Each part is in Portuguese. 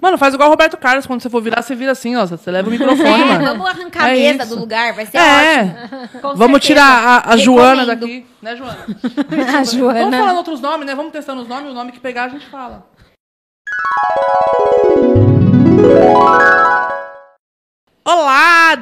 Mano, faz igual o Roberto Carlos. Quando você for virar, você vira assim, ó. Você leva o microfone, É, mano. vamos arrancar a É mesa isso. do lugar, vai ser É. ótimo. Com Vamos certeza. tirar a, a Joana daqui. Né, Joana? A Vamos Joana. falando outros nomes, né? Vamos testando os nomes. O nome que pegar, a gente fala. Olá,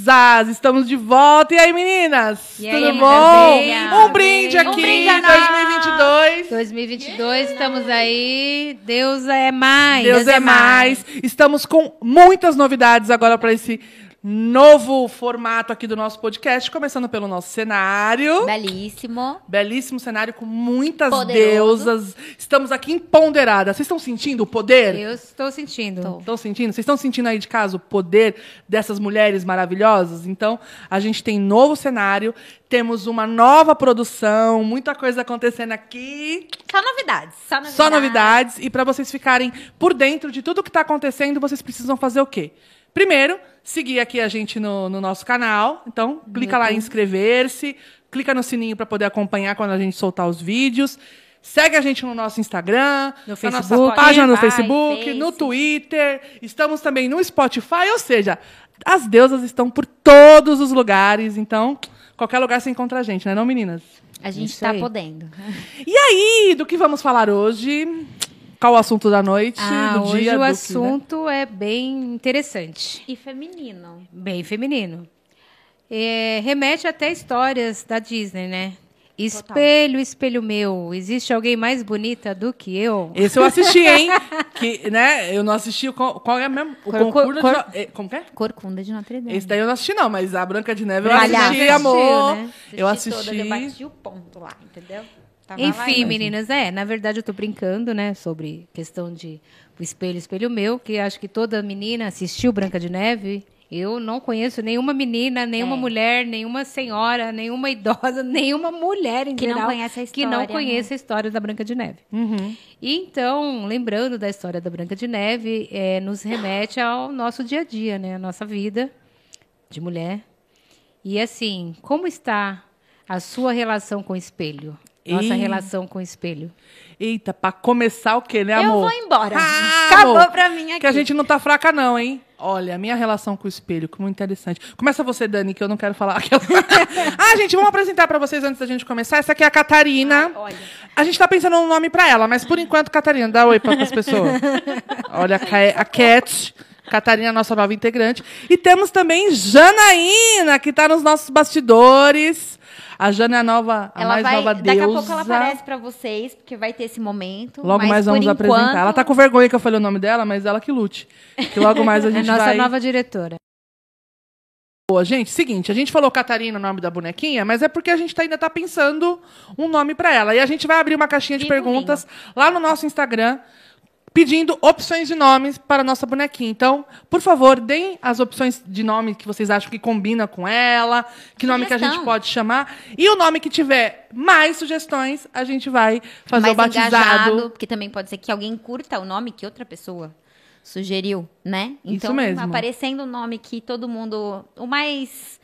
deusas! Estamos de volta. E aí, meninas? E aí, Tudo meninas? bom? Um brinde aqui, Um brinde a 2022. 2022, estamos aí. Deus é mais. Deus é mais. Estamos com muitas novidades agora para esse novo formato aqui do nosso podcast, começando pelo nosso cenário. Belíssimo. Belíssimo cenário com muitas Poderoso. deusas. Estamos aqui empoderadas. Vocês estão sentindo o poder? Eu estou sentindo. Tô. Estão sentindo? Vocês estão sentindo aí de casa o poder dessas mulheres maravilhosas? Então, a gente tem novo cenário, temos uma nova produção, muita coisa acontecendo aqui. Só novidades. Só novidades. Só novidades. E para vocês ficarem por dentro de tudo que está acontecendo, vocês precisam fazer o quê? Primeiro, seguir aqui a gente no, no nosso canal. Então, clica lá em inscrever-se, clica no sininho para poder acompanhar quando a gente soltar os vídeos. Segue a gente no nosso Instagram, No na nossa Facebook. página no Facebook, no. Twitter. Estamos também no Spotify, ou seja, as deusas estão por todos os lugares. Então, qualquer lugar você encontra a gente, né, não, meninas? A gente Isso tá aí. podendo. E aí, do que vamos falar hoje? Qual o assunto da noite, Ah, do hoje dia? o que, né? assunto é bem interessante, E feminino. bem feminino. É, remete até histórias da Disney, né? Espelho, espelho meu, existe alguém mais bonita do que eu? Esse eu assisti, hein? que, né? Eu não assisti o qual, qual é mesmo? O Cor- concurso cor- de, eh, Como que é? Corcunda de Notre Dame. Esse daí eu não assisti, não, mas a Branca de Neve eu Palhaça. assisti, Assistiu, amor. né? Eu Assisti assisti. todas, eu bati o ponto lá, entendeu? Tava Enfim, meninas, é, na verdade eu tô brincando, né, sobre questão de o espelho, espelho meu, que acho que toda menina assistiu Branca de Neve. Eu não conheço nenhuma menina, nenhuma É. mulher, nenhuma senhora, nenhuma idosa, nenhuma mulher em Que não geral conhece a que não história, né? conheça a história da Branca de Neve. Uhum. E então, lembrando da história da Branca de Neve, é, nos remete ao nosso dia a dia, né, a nossa vida de mulher. E assim, como está a sua relação com o espelho? Nossa Ih. relação com o espelho. Eita, pra começar o quê, né, Eu amor? vou embora. Ah, Acabou amor, pra mim aqui. Que a gente não tá fraca, não, hein? Olha, a minha relação com o espelho, como interessante. Começa você, Dani, que eu não quero falar. aquela- ah, gente, vamos apresentar pra vocês antes da gente começar. Essa aqui é a Catarina. Ai, olha. A gente tá pensando num nome pra ela, mas por enquanto, Catarina, dá oi pra as pessoas. Olha, a a Cat. Catarina, nossa nova integrante. E temos também Janaína, que tá nos nossos bastidores. A Jana é a nova, a Ela mais vai, nova daqui deusa. a pouco ela aparece pra vocês, porque vai ter esse momento. Logo mas mais por vamos enquanto, apresentar. Ela tá com vergonha que eu falei o nome dela, mas ela que lute. Que logo mais a É a gente nossa vai... nova diretora. Boa, gente, seguinte, a gente falou Catarina, o nome da bonequinha, mas é porque a gente tá- ainda tá pensando um nome pra ela. E a gente vai abrir uma caixinha de perguntas lá no nosso Instagram, pedindo opções de nomes para a nossa bonequinha. Então, por favor, deem as opções de nome que vocês acham que combina com ela, que nome que a gente pode chamar. E o nome que tiver mais sugestões, a gente vai fazer mais o batizado. engajado, porque também pode ser que alguém curta o nome que outra pessoa sugeriu, né? Isso Então, mesmo. aparecendo um nome que todo mundo, o mais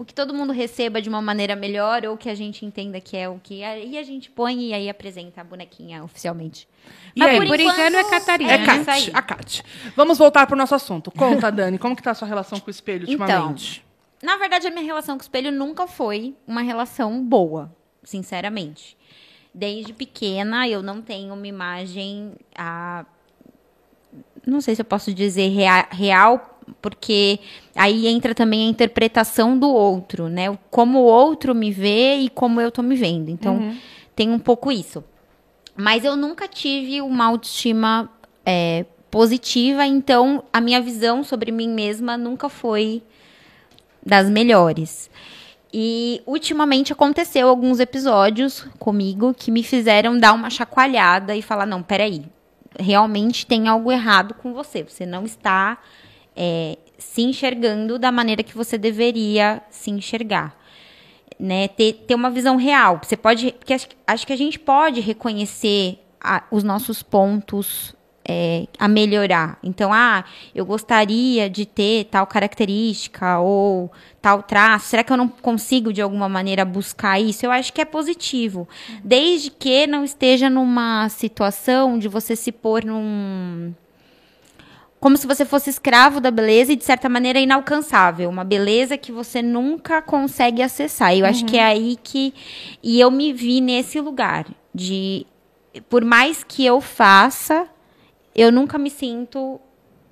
o que todo mundo receba de uma maneira melhor ou que a gente entenda que é o que aí a gente põe e aí apresenta a bonequinha oficialmente. E Mas aí? por, Por enquanto, enquanto é Catarina, É né? Kat, a Kat. Vamos voltar pro nosso assunto. Conta, Dani, como que tá a sua relação com o espelho Então, ultimamente? Na verdade, a minha relação com o espelho nunca foi uma relação boa, sinceramente. Desde pequena, eu não tenho uma imagem. ah, não sei se eu posso dizer rea- real, porque aí entra também a interpretação do outro, né? Como o outro me vê e como eu tô me vendo. Então, tem um pouco isso. Mas eu nunca tive uma autoestima é, positiva, então a minha visão sobre mim mesma nunca foi das melhores. E ultimamente aconteceu alguns episódios comigo que me fizeram dar uma chacoalhada e falar: não, peraí, realmente tem algo errado com você. Você não está é, se enxergando da maneira que você deveria se enxergar. Né? Ter, ter uma visão real. Você pode. Porque acho, acho que a gente pode reconhecer a- os nossos pontos é, a melhorar. Então, ah, eu gostaria de ter tal característica ou tal traço. Será que eu não consigo, de alguma maneira, buscar isso? Eu acho que é positivo. Desde que não esteja numa situação de você se pôr num como se você fosse escravo da beleza e, de certa maneira, inalcançável. Uma beleza que você nunca consegue acessar. Eu acho que é aí que. E eu me vi nesse lugar de. Por mais que eu faça, eu nunca me sinto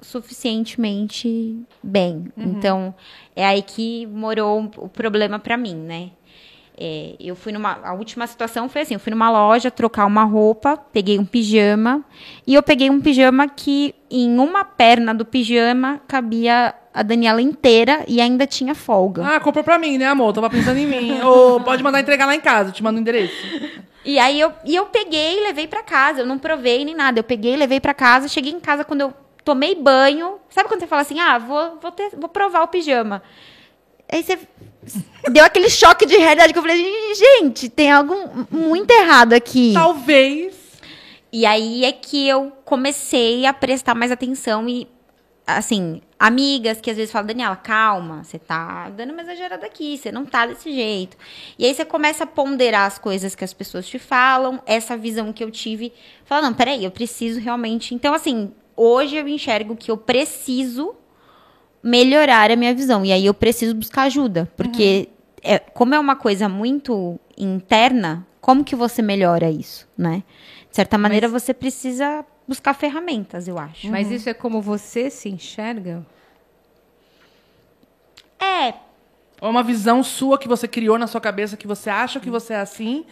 suficientemente bem. Então, é aí que morou o problema pra mim, né? É, eu fui numa. A última situação foi assim: eu fui numa loja trocar uma roupa, peguei um pijama, e eu peguei um pijama que em uma perna do pijama cabia a Daniela inteira e ainda tinha folga. Ah, comprou pra mim, né, amor? Tava pensando em mim. Ou pode mandar entregar lá em casa, eu te mando o endereço. E aí eu, e eu peguei e levei pra casa. Eu não provei nem nada. Eu peguei e levei pra casa. Cheguei em casa quando eu tomei banho. Sabe quando você fala assim: ah, vou, vou, ter- vou provar o pijama? Aí você deu aquele choque de realidade que eu falei: gente, tem algo muito errado aqui. Talvez. E aí é que eu comecei a prestar mais atenção e, assim, amigas que às vezes falam, Daniela, calma, você tá dando uma exagerada aqui, você não tá desse jeito. E aí você começa a ponderar as coisas que as pessoas te falam, essa visão que eu tive. Fala, não, peraí, eu preciso realmente. Então, assim, hoje eu enxergo que eu preciso melhorar a minha visão. E aí eu preciso buscar ajuda. Porque, é, como é uma coisa muito interna, como que você melhora isso, né? De certa maneira, você precisa buscar ferramentas, eu acho. Mas isso é como você se enxerga? É, Ou uma visão sua que você criou na sua cabeça, que você acha que você é assim.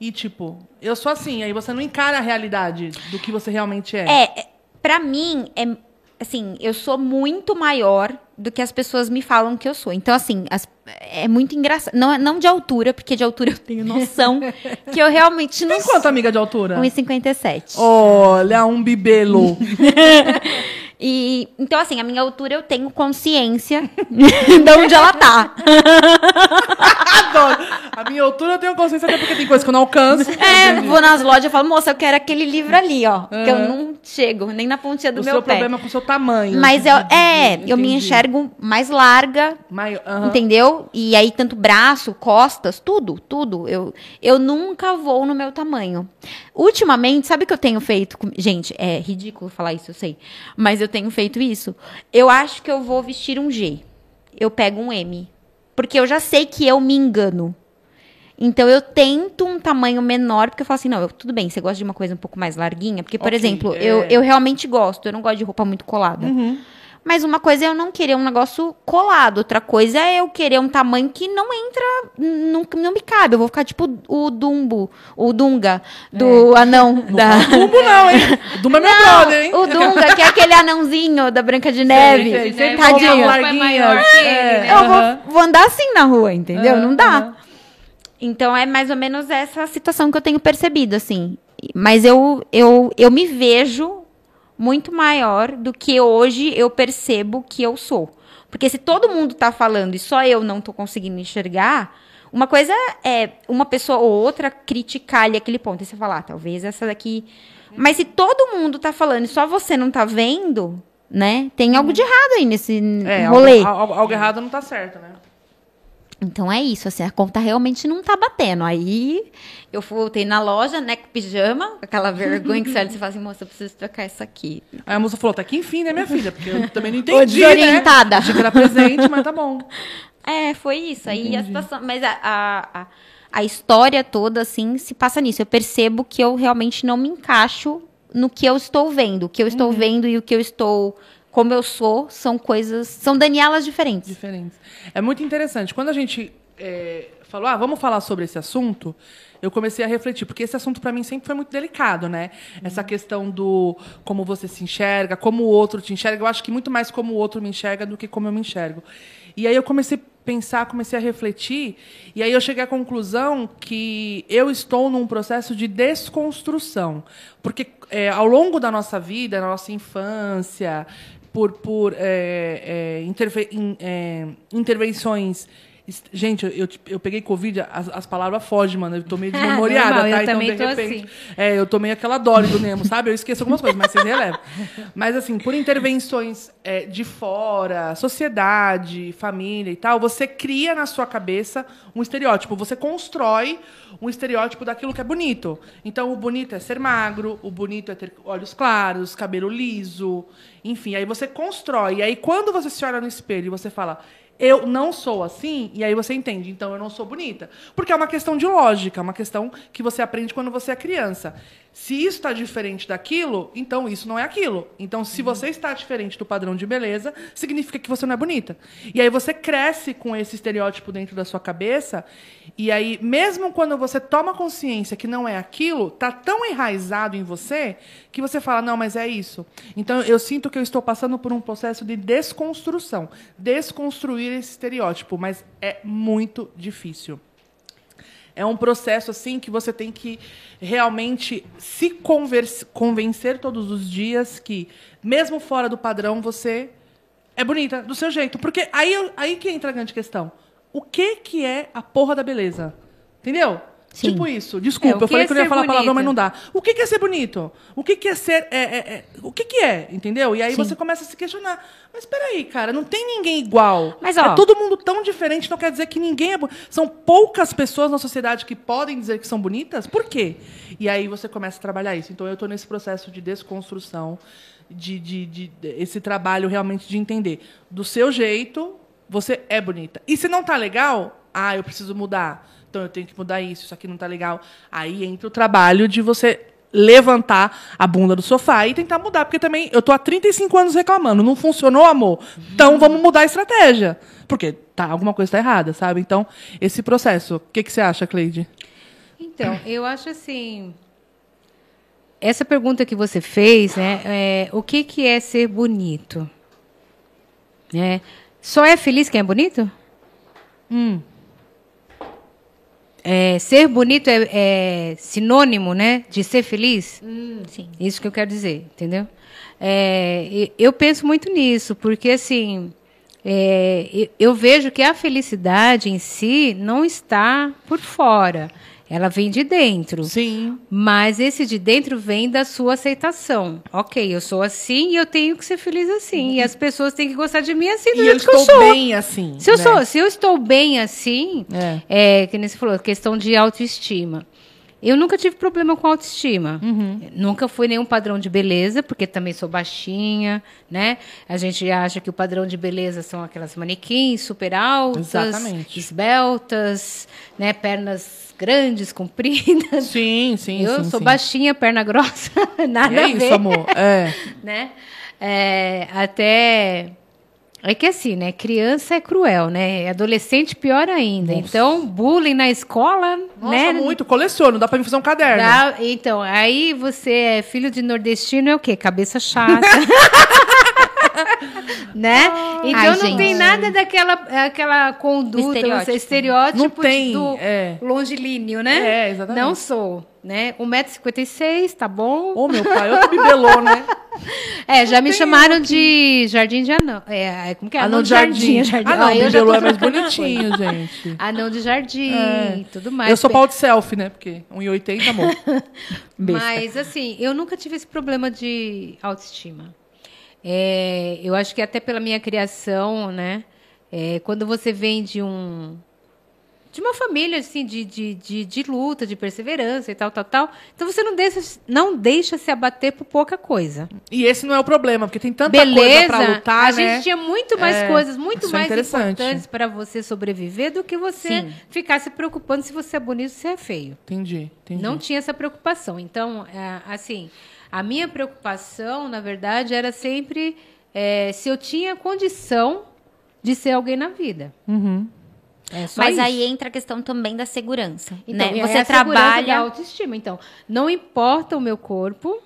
E, tipo, eu sou assim. Aí você não encara a realidade do que você realmente é. é, é, pra mim, é, assim, eu sou muito maior do que as pessoas me falam que eu sou. Então, assim, as- é muito engraçado. Não, é- não de altura, porque de altura eu tenho noção que eu realmente não Tem quanto, amiga de altura? 1,57. Olha, um bibelo. E então assim, a minha altura eu tenho consciência de onde ela tá. Adoro. A minha altura eu tenho consciência até porque tem coisa que eu não alcanço. É, vou nas lojas e falo, moça, eu quero aquele livro ali, ó, que eu não chego nem na pontinha do o meu seu pé. problema é com o seu tamanho. Mas eu, Entendi, é, eu me entendi. Mais larga, entendeu? E aí tanto braço, costas, tudo, tudo. Eu, eu nunca vou no meu tamanho. Ultimamente, sabe o que eu tenho feito? com- Gente, é ridículo falar isso, eu sei. Mas eu tenho feito isso. Eu acho que eu vou vestir um G. Eu pego um M. Porque eu já sei que eu me engano. Então eu tento um tamanho menor, porque eu falo assim, não, eu- tudo bem, você gosta de uma coisa um pouco mais larguinha? Porque, por Ok, exemplo, é. eu, eu realmente gosto, eu não gosto de roupa muito colada. Uhum. Mas uma coisa é eu não querer um negócio colado, outra coisa é eu querer um tamanho que não entra, não, não me cabe. Eu vou ficar tipo o Dumbo, o Dunga, do anão da. Dumbo não, hein? Dumbo é meu brother, hein? o Dunga, que é aquele anãozinho da Branca de Neve. Tadinho. É maior larguinha. que ele, É, né? Eu vou, vou andar assim na rua, entendeu? Aham, não dá. aham. Então é mais ou menos essa situação que eu tenho percebido, assim. Mas eu, eu, eu me vejo muito maior do que hoje eu percebo que eu sou. Porque se todo mundo tá falando e só eu não tô conseguindo enxergar, uma coisa é uma pessoa ou outra criticar ali aquele ponto. E você falar, ah, talvez essa daqui. Mas se todo mundo tá falando e só você não tá vendo, né? Tem algo de errado aí nesse É, rolê. algo, algo- algo errado não tá certo, né? Então é isso, assim, a conta realmente não tá batendo. Aí eu voltei na loja, né, com pijama, aquela vergonha que você olha e você fala assim, moça, eu preciso trocar isso aqui. Aí a moça falou, tá aqui enfim, né, minha filha? Porque eu também não entendi, desorientada. né? Achei que era presente, mas tá bom. É, foi isso. Aí a situação. Mas a, a, a, a história toda, assim, se passa nisso. Eu percebo que eu realmente não me encaixo no que eu estou vendo. O que eu estou vendo e o que eu estou. Como eu sou, são coisas. São Danielas diferentes. Diferentes. É muito interessante. Quando a gente é, falou, ah, vamos falar sobre esse assunto, eu comecei a refletir, porque esse assunto para mim sempre foi muito delicado, né? Essa questão do como você se enxerga, como o outro te enxerga. Eu acho que muito mais como o outro me enxerga do que como eu me enxergo. E aí eu comecei a pensar, comecei a refletir, e aí eu cheguei à conclusão que eu estou num processo de desconstrução. Porque é, ao longo da nossa vida, na nossa infância, por, por é, é, interve- in- é, intervenções Gente, eu, eu, eu peguei Covid, as, as palavras fogem, mano. Eu tô meio desmemoriada, Normal, eu tá? também de repente- assim. É, eu tô meio aquela Dory do Nemo, sabe? Eu esqueço algumas coisas, mas vocês relevam. Mas, assim, por intervenções é, de fora, sociedade, família e tal, você cria na sua cabeça um estereótipo. Você constrói um estereótipo daquilo que é bonito. Então, o bonito é ser magro, o bonito é ter olhos claros, cabelo liso, enfim. Aí você constrói. E aí, quando você se olha no espelho e você fala, eu não sou assim, e aí você entende, então eu não sou bonita. Porque é uma questão de lógica, é uma questão que você aprende quando você é criança. Se isso está diferente daquilo, então isso não é aquilo. Então, se você está diferente do padrão de beleza, significa que você não é bonita. E aí você cresce com esse estereótipo dentro da sua cabeça, e aí, mesmo quando você toma consciência que não é aquilo, tá tão enraizado em você que você fala, não, mas é isso. Então, eu sinto que eu estou passando por um processo de desconstrução. Desconstruir esse estereótipo, mas é muito difícil. É um processo assim que você tem que realmente se convencer todos os dias que, mesmo fora do padrão, você é bonita do seu jeito. Porque aí, aí que entra a grande questão. O que, que é a porra da beleza? Entendeu? Sim. Tipo isso. Desculpa, É, eu falei que que é eu ia falar palavrão, mas não dá. O que, que é ser bonito? O que, que é ser. é, é, é, o que, que é? Entendeu? E aí Sim. você começa a se questionar. Mas peraí, cara, não tem ninguém igual. Mas, ó- é todo mundo tão diferente, não quer dizer que ninguém é. São poucas pessoas na sociedade que podem dizer que são bonitas? Por quê? E aí você começa a trabalhar isso. Então eu estou nesse processo de desconstrução, de, de, de- de- esse trabalho realmente de entender. Do seu jeito, você é bonita. E se não tá legal, ah, eu preciso mudar. Então eu tenho que mudar isso, isso aqui não tá legal. Aí entra o trabalho de você levantar a bunda do sofá e tentar mudar, porque também eu tô há 35 anos reclamando, não funcionou, amor. Então vamos mudar a estratégia. Porque tá, alguma coisa está errada, sabe? Então, esse processo, o que, que você acha, Cleide? Então, eu acho assim. Essa pergunta que você fez, né? é, o que, que é ser bonito? Né? Só é feliz quem é bonito? É, ser bonito é, é sinônimo, né, de ser feliz? Sim. Isso que eu quero dizer, entendeu? É, eu penso muito nisso, porque assim, é, eu vejo que a felicidade em si não está por fora, ela vem de dentro. Sim. Mas esse de dentro vem da sua aceitação. Ok, eu sou assim e eu tenho que ser feliz assim. E as pessoas têm que gostar de mim assim do E eu jeito que eu estou sou. bem assim. Se eu, né? sou, se eu estou bem assim, É. é. que nem você falou, questão de autoestima. Eu nunca tive problema com autoestima. Uhum. Nunca fui nenhum padrão de beleza, porque também sou baixinha, né? A gente acha que o padrão de beleza são aquelas manequins super altas, Exatamente. esbeltas, né? Pernas grandes, compridas. Sim, sim, eu sim, sou sim. baixinha, perna grossa, nada É a isso, ver amor. É. né? É, até é que assim, né? Criança é cruel, né? Adolescente pior ainda. Então, bullying na escola, Nossa, né? muito. Coleciono. Dá pra mim fazer um caderno. Dá- então, aí você é filho de nordestino é o quê? Cabeça chata. né? Então Ai, não gente. tem nada daquela aquela conduta, Estereótipo. estereótipo Não tem, do é. longilíneo, né? É, exatamente. Não sou, né? 1,56m, tá bom? Ô, meu pai, outro bibelô, né? É, já me chamaram de Jardim de Anão. É, é, como que é? Anão de jardim. jardim. Ah, não, Ó, eu já bibelô é mais bonitinho, coisa. gente. Anão de jardim, É. tudo mais. Eu sou pau de selfie, né? Porque 1,80, amor. Mas, assim, eu nunca tive esse problema de autoestima. É, eu acho que até pela minha criação, né? é, quando você vem de um de uma família assim de, de, de, de luta, de perseverança e tal, tal, tal. Então você não deixa, não deixa se abater por pouca coisa. E esse não é o problema, porque tem tanta Beleza, coisa pra lutar, a né? gente tinha muito mais É, coisas, muito é mais interessante. importantes para você sobreviver do que você Sim. ficar se preocupando se você é bonito ou se é feio. Entendi, entendi. Não tinha essa preocupação. Então, é, assim, a minha preocupação, na verdade, era sempre é, se eu tinha condição de ser alguém na vida. Uhum. É Mas isso. aí entra a questão também da segurança. Então, né? é Você a segurança da trabalha. autoestima. Então, não importa o meu corpo,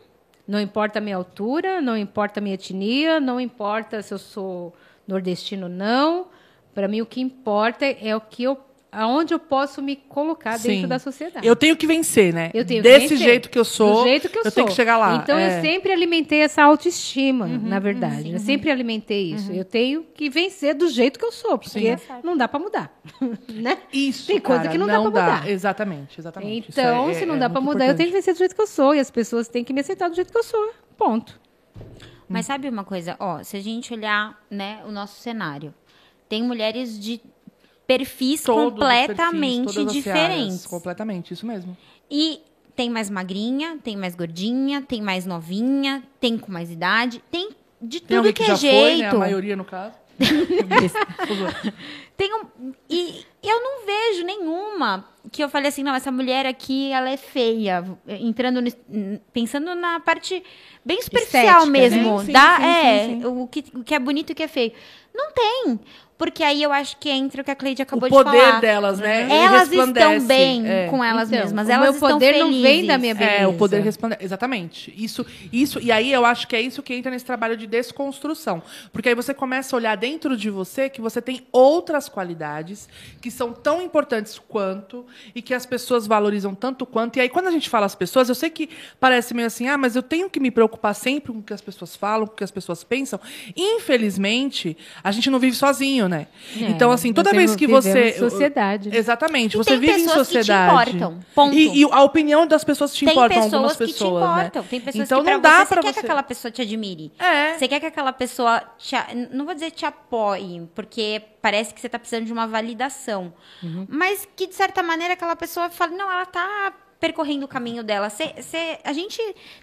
não importa a minha altura, não importa a minha etnia, não importa se eu sou nordestino ou não. Para mim, o que importa é o que eu aonde eu posso me colocar dentro Sim. da sociedade. Eu tenho que vencer, né? Eu tenho que Desse vencer. jeito que eu sou, Do jeito que eu, eu sou. tenho que chegar lá. Então é. eu sempre alimentei essa autoestima, Uhum, na verdade. Eu sempre alimentei isso. Eu tenho que vencer do jeito que eu sou, porque não dá para mudar, né? Isso, Tem coisa cara, que não dá pra mudar. Exatamente, exatamente. Então, é- se é- não é dá para mudar, eu tenho que importante. vencer do jeito que eu sou e as pessoas têm que me aceitar do jeito que eu sou. Ponto. Mas sabe uma coisa? Ó, se a gente olhar, né, o nosso cenário, tem mulheres de perfis Todos os completamente perfis, todas diferentes. searas, completamente, isso mesmo. E tem mais magrinha, tem mais gordinha, tem mais novinha, tem com mais idade, tem de Tem tudo que, que é já foi, né? jeito. A maioria, no caso. Tem um, e eu não vejo nenhuma que eu falei assim, não, essa mulher aqui, ela é feia. Entrando, pensando na parte bem superficial Estética, mesmo. né? Sim, da, sim, é, sim, sim. O, que, o que é bonito e o que é feio. Não tem. Porque aí eu acho que entra o que a Cleide acabou o de poder falar. delas, né? Elas resplandece, estão bem é. com elas Então, mesmas. o Elas meu estão poder não vem da minha É, o poder beleza. responder. Exatamente. Isso, isso, e aí eu acho que é isso que entra nesse trabalho de desconstrução. Porque aí você começa a olhar dentro de você que você tem outras qualidades que são tão importantes quanto e que as pessoas valorizam tanto quanto. E aí, quando a gente fala as pessoas, eu sei que parece meio assim, ah, mas eu tenho que me preocupar sempre com o que as pessoas falam, com o que as pessoas pensam. Infelizmente, a gente não vive sozinho, né? É, então, assim, toda vez que você. sociedade. Exatamente. E você tem vive em pessoas que te sociedade. importam, ponto. E, e a opinião das pessoas te Tem importam, pessoas algumas que pessoas, te importam. né? Tem pessoas então que não pra dá você, pra você quer você. que aquela pessoa te admire. É. Você quer que aquela pessoa te, não vou dizer te apoie, porque parece que você tá precisando de uma validação. Uhum. Mas que de certa maneira aquela pessoa fala, não, ela tá percorrendo o caminho dela. Cê, cê- a gente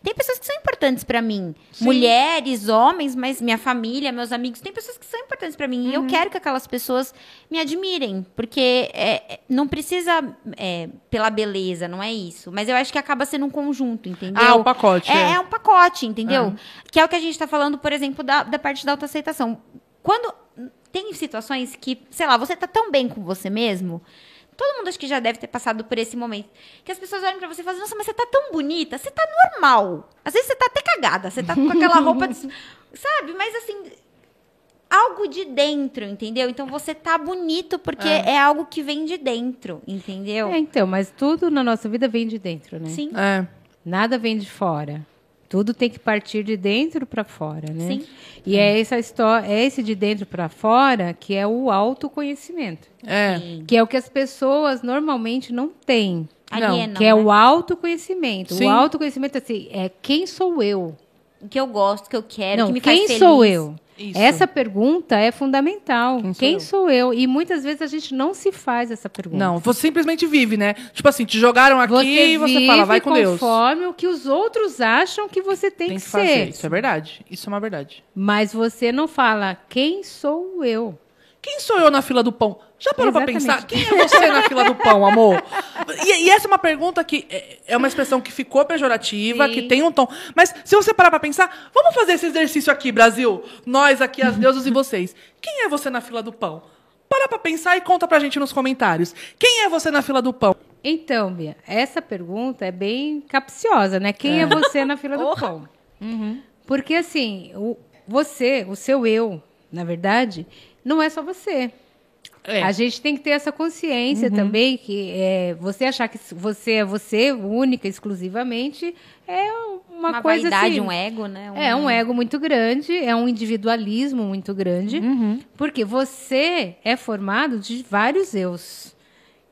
tem pessoas que são importantes pra mim, mulheres, homens, mas minha família, meus amigos, tem pessoas que são importantes pra mim. E Uhum. eu quero que aquelas pessoas me admirem, porque é, é, não precisa é, pela beleza, não é isso. Mas eu acho que acaba sendo um conjunto, entendeu? Ah, o pacote. É, é. é um pacote, entendeu? Que é o que a gente tá falando, por exemplo, da, da parte da autoaceitação. Quando tem situações que, sei lá, você tá tão bem com você mesmo, todo mundo acho que já deve ter passado por esse momento, que as pessoas olham pra você e falam, nossa, mas você tá tão bonita, você tá normal. Às vezes você tá até cagada, você tá com aquela roupa, de- sabe? Mas assim, algo de dentro, entendeu? Então você tá bonito porque é, algo que vem de dentro, entendeu? É, então, mas tudo na nossa vida vem de dentro, né? Sim. É. Nada vem de fora. Tudo tem que partir de dentro para fora, né? Sim. E é essa história, é esse de dentro para fora que é o autoconhecimento, É. que é o que as pessoas normalmente não têm, Alienam, que é né? o autoconhecimento. Sim. O autoconhecimento assim, é quem sou eu? O que eu gosto, o que eu quero, o não, que me faz quem feliz. sou eu? Isso. Essa pergunta é fundamental. Quem Quem, sou sou, eu? E muitas vezes a gente não se faz essa pergunta. Não, você simplesmente vive, né? Tipo assim, te jogaram aqui Você e você fala, vai com Deus. conforme o que os outros acham que você tem, Tem que, que fazer. ser. Isso é verdade. Isso é uma verdade. Mas você não fala quem sou eu. Quem sou eu na fila do pão? Já parou pra Exatamente. pensar? Quem é você na fila do pão, amor? E, e essa é uma pergunta que é- é uma expressão que ficou pejorativa, Sim. que tem um tom. Mas se você parar pra pensar, vamos fazer esse exercício aqui, Brasil. Nós aqui, as deusas e vocês. Quem é você na fila do pão? Para pra pensar e conta pra gente nos comentários. Quem é você na fila do pão? Então, Bia, essa pergunta é bem capciosa, né? Quem é, você na fila do pão? Porque assim, o, você, o seu eu, na verdade, não é só você. É. A gente tem que ter essa consciência também que é, você achar que você é você, única, exclusivamente, é uma, Uma, coisa vaidade, assim. um ego, né? É um ego muito grande, é um individualismo muito grande, porque você é formado de vários eus,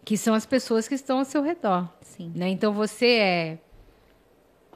que são as pessoas que estão ao seu redor. Sim. né? Então você é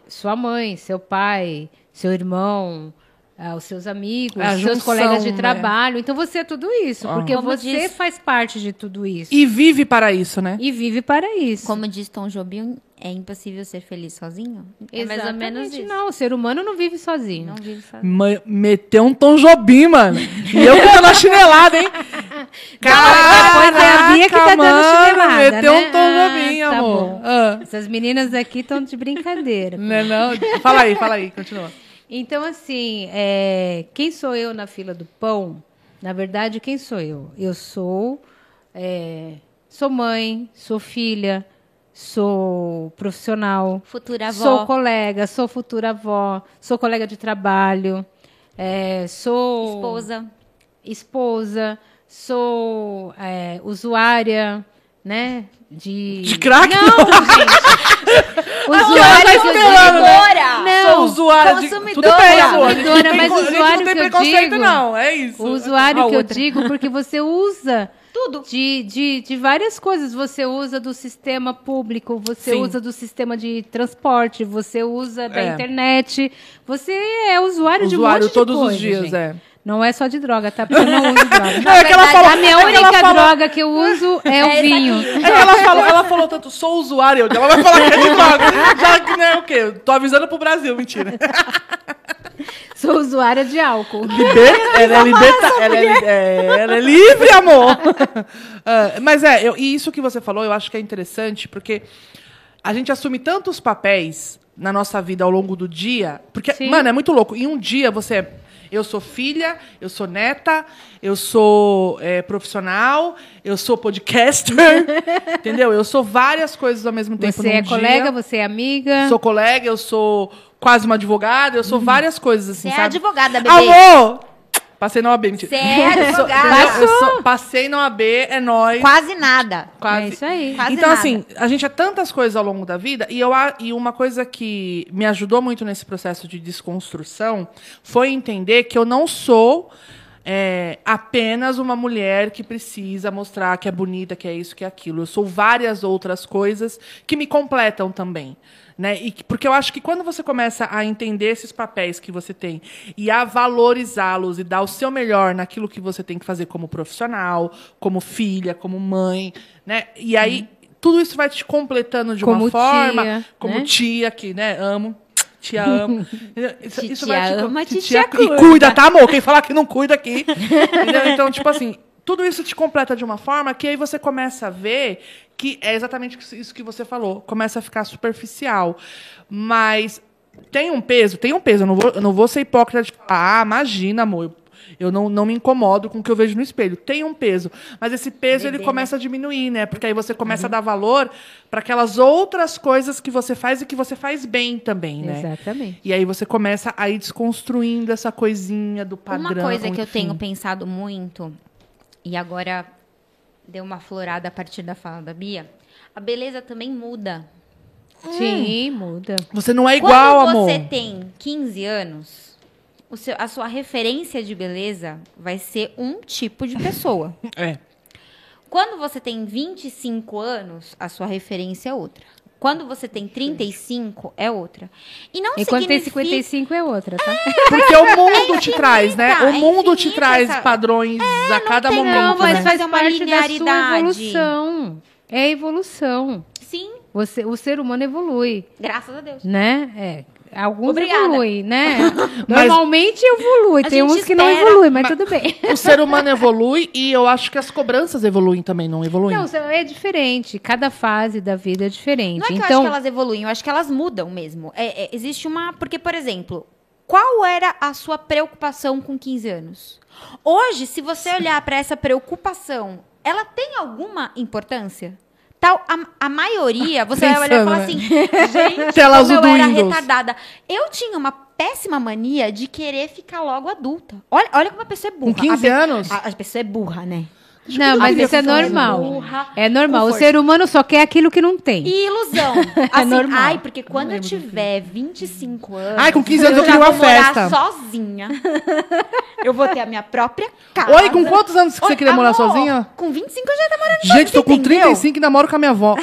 sua mãe, seu pai, seu irmão, ah, os seus amigos, É a seus junção, colegas de né? trabalho. Então você é tudo isso, Ah. porque Como você diz- faz parte de tudo isso E vive para isso, né? e vive para isso. Como diz Tom Jobim, é impossível ser feliz sozinho? É mais ou menos Exatamente, isso. Não, o ser humano não vive sozinho. Não vive sozinho. Ma- Meteu um Tom Jobim, mano. E eu que tô na chinelada, hein? Pois é, a Bia que tá dando mano, chinelada, Meteu né? um Tom Ah, Jobim, tá amor. bom. Ah. Essas meninas aqui estão de brincadeira. Não, é não. Fala aí, fala aí, continua. Então, assim, é, quem sou eu na fila do pão? Na verdade, quem sou eu? Eu sou, é, sou mãe, sou filha, sou profissional, Futura avó. sou colega, sou futura avó, sou colega de trabalho, é, sou Esposa. esposa, sou é, usuária, né? De. De crack? Não, gente. ela Usuário que eu digo. Consumidora. Não. Sou usuário de... consumidora. Tudo bem, amor. Consumidora, tem, mas gente usuário não tem que eu preconceito, digo- não. É isso. O usuário que eu digo, porque você usa Tudo. de, de, de várias coisas. Você usa do sistema público, você Sim. usa do sistema de transporte, você usa da É. internet. Você é usuário, de um Usuário monte de todos os coisa, dias, gente. é. Não é só de droga, tá? Porque eu não uso droga. Não, é que ela verdade, falou, A minha é que única falou- droga que eu uso é, É o essa vinho. É que ela falou, ela falou tanto, sou usuário, ela vai falar que é de droga. Já que, né, o quê? Tô avisando pro Brasil, mentira. Sou usuária de álcool. Liber... Ela é liberta... Ela é, é, ela é livre, amor. Ah, mas é, eu- e isso que você falou, eu acho que é interessante, porque a gente assume tantos papéis na nossa vida ao longo do dia. Porque, Sim. mano, é muito louco. Em um dia você é. Eu sou filha, eu sou neta, eu sou é, profissional, eu sou podcaster, entendeu? Eu sou várias coisas ao mesmo tempo. Você é dia. colega, você é amiga. Sou colega, eu sou quase uma advogada, eu sou várias coisas assim, Você é sabe? advogada, bebê. Amor! Passei na OAB, mentira. Eu sou-? Eu sou- passei na OAB, é nóis. Quase nada. Quase. É isso aí. Quase então, nada. assim, a gente é tantas coisas ao longo da vida, e, eu, a- e uma coisa que me ajudou muito nesse processo de desconstrução foi entender que eu não sou é, apenas uma mulher que precisa mostrar que é bonita, que é isso, que é aquilo. Eu sou várias outras coisas que me completam também. Né? E, que- porque eu acho que quando você começa a entender esses papéis que você tem e a valorizá-los e dar o seu melhor naquilo que você tem que fazer como profissional, como filha, como mãe, né? E aí tudo isso vai te completando de Como uma forma, tia, como né? tia que, né, amo. Tia amo. Isso, isso vai te, ama, titia titia cu- E cuida. cuida, tá, amor? Quem falar que não cuida aqui. Entendeu? Então, tipo assim, tudo isso te completa de uma forma que aí você começa a ver que é exatamente isso que você falou. Começa a ficar superficial. Mas tem um peso, tem um peso. Eu não vou, eu não vou ser hipócrita de falar, ah, imagina, amor. eu- Eu não, não me incomodo com o que eu vejo no espelho. Tem um peso. Mas esse peso ele Bebê, começa a diminuir, né? Porque aí você começa a dar valor para aquelas outras coisas que você faz e que você faz bem também, né? Exatamente. E aí você começa a ir desconstruindo essa coisinha do padrão. Uma coisa que eu enfim. tenho pensado muito, e agora deu uma florada a partir da fala da Bia, a beleza também muda. Sim, muda. Você não é igual, Quando amor. você tem 15 anos, o seu- a sua referência de beleza vai ser um tipo de pessoa. É. Quando você tem 25 anos, a sua referência é outra. Quando você tem 35, é outra. E não E quando tem significa... 55 é outra, tá? Porque o mundo te traz, né? O mundo é te traz essa- padrões a cada momento. Não, mas né? faz É uma parte da sua evolução. É a evolução. Sim, Você, o ser humano evolui, graças a Deus. né? É. Alguns Obrigada. evoluem, né? Mas- Normalmente evolui. Tem uns que não evoluem, mas tudo bem. O ser humano evolui e eu acho que as cobranças evoluem também, não evoluem? Não, é diferente. Cada fase da vida é diferente. Não é que eu então, acho que elas evoluem, eu acho que elas mudam mesmo. É, é, existe uma. Porque, por exemplo, qual era a sua preocupação com 15 anos? Hoje, se você olhar para essa preocupação, ela tem alguma importância? Tal, a, a maioria, você vai olhar e Pensando, falar né? assim, gente, Tela como eu era Windows. retardada. Eu tinha uma péssima mania de querer ficar logo adulta. Olha, olha como a pessoa é burra. Com 15 a anos? A, a pessoa é burra, né? Não, mas isso é normal. burra, É normal. O ser humano só quer aquilo que não tem. E ilusão. Assim, normal. ai, porque quando eu tiver 25 anos. Ai, com 15 anos eu queria uma vou morar festa. sozinha. eu vou ter a minha própria casa. Oi, com quantos anos que você Oi, queria morar amor, sozinha? Com 25 eu já tá morando Gente, tô com entendeu? 35 e namoro com a minha avó.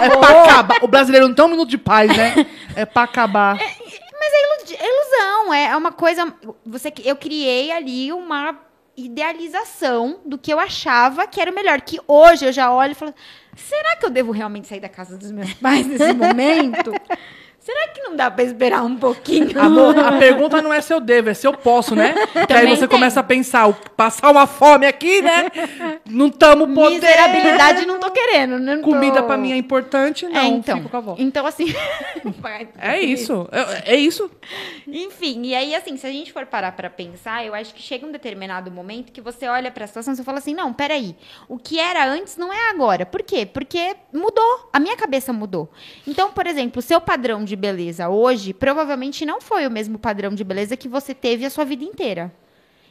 É, é pra acabar. O brasileiro não tem um minuto de paz, né? É pra acabar. Mas é, ilu- é ilusão, é uma coisa. Você, eu criei ali uma idealização do que eu achava que era o melhor. Que hoje eu já olho e falo: será que eu devo realmente sair da casa dos meus pais nesse momento? Será que não dá pra esperar um pouquinho? Amor, a pergunta não é se eu devo, é se eu posso, né? Que aí você tem. começa a pensar, passar uma fome aqui, né? Não tamo podendo. Miserabilidade não tô querendo, né? Tô- Comida pra mim é importante, não. É, então. Fico com a avó. Então, assim. É isso. É, é isso. Enfim, e aí, assim, se a gente for parar pra pensar, eu acho que chega um determinado momento que você olha pra situação e você fala assim: não, peraí, o que era antes não é agora. Por quê? Porque mudou, a minha cabeça mudou. Então, por exemplo, o seu padrão de beleza hoje provavelmente não foi o mesmo padrão de beleza que você teve a sua vida inteira.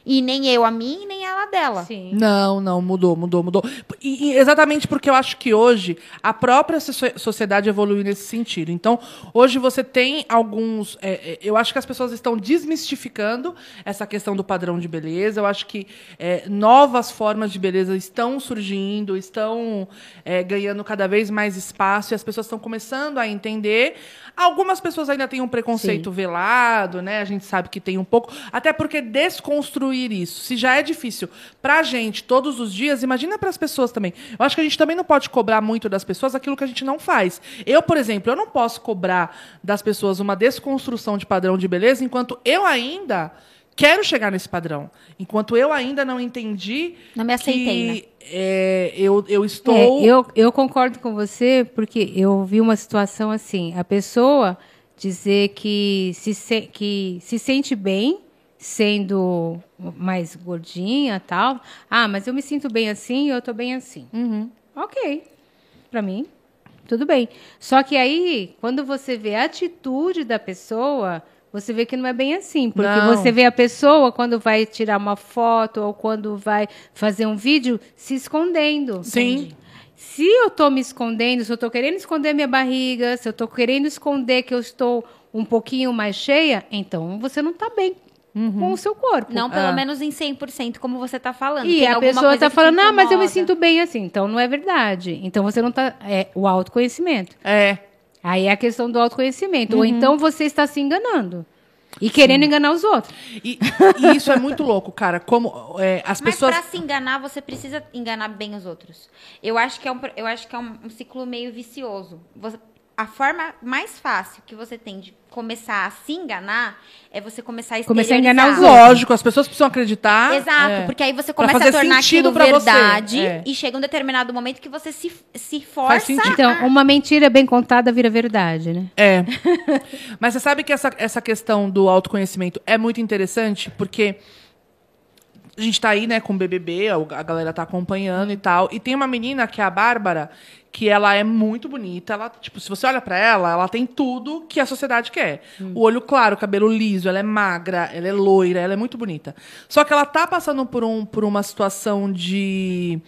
E nem eu a mim, nem dela. Sim. Não, não, mudou, mudou, mudou. E, e exatamente porque eu acho que hoje a própria so- sociedade evoluiu nesse sentido. Então, hoje você tem alguns. é, é, eu acho que as pessoas estão desmistificando essa questão do padrão de beleza. Eu acho que é, novas formas de beleza estão surgindo, estão é, ganhando cada vez mais espaço e as pessoas estão começando a entender. Algumas pessoas ainda têm um preconceito velado, né? A gente sabe que tem um pouco. Até porque desconstruir isso, se já é difícil pra gente todos os dias, imagina para as pessoas também. Eu acho que a gente também não pode cobrar muito das pessoas aquilo que a gente não faz. Eu, por exemplo, eu não posso cobrar das pessoas uma desconstrução de padrão de beleza enquanto eu ainda quero chegar nesse padrão. Enquanto eu ainda não entendi Não me aceitei, né? que é, eu, eu estou... É, eu, eu concordo com você, porque eu vi uma situação assim: a pessoa dizer que se- que se sente bem sendo mais gordinha tal. Ah, mas eu me sinto bem assim eu tô bem assim. Ok. Pra mim, tudo bem. Só que aí, quando você vê a atitude da pessoa, você vê que não é bem assim. Porque Não. você vê a pessoa quando vai tirar uma foto ou quando vai fazer um vídeo se escondendo. Sim. Se eu tô me escondendo, se eu tô querendo esconder minha barriga, se eu tô querendo esconder que eu estou um pouquinho mais cheia, então você não tá bem com o seu corpo. Não, pelo Ah. menos em 100%, como você tá falando. E Tem a pessoa tá que falando, ah, mas eu me incomoda." sinto bem assim. Então não é verdade. Então você não tá. É o autoconhecimento. É. Aí é a questão do autoconhecimento. Uhum. Ou então você está se enganando. E querendo enganar os outros. E, e isso é muito louco, cara. Como é, as Mas pessoas. pra se enganar, você precisa enganar bem os outros. Eu acho que é um, eu acho que é um, um ciclo meio vicioso. Você- a forma mais fácil que você tem de começar a se enganar é você começar a Começar a enganar os. Lógico, as pessoas precisam acreditar. Exato, É. porque aí você começa a tornar aquilo verdade é. e chega um determinado momento que você se, se força. Então, uma mentira bem contada vira verdade, né? É. Mas você sabe que essa, essa questão do autoconhecimento é muito interessante, porque a gente tá aí, né, com o BBB, a galera tá acompanhando e tal. E tem uma menina que é a Bárbara, que ela é muito bonita. Ela, tipo, se você olha pra ela, ela tem tudo que a sociedade quer. O olho claro, o cabelo liso, ela é magra, ela é loira, ela é muito bonita. Só que ela tá passando por, um, por uma situação de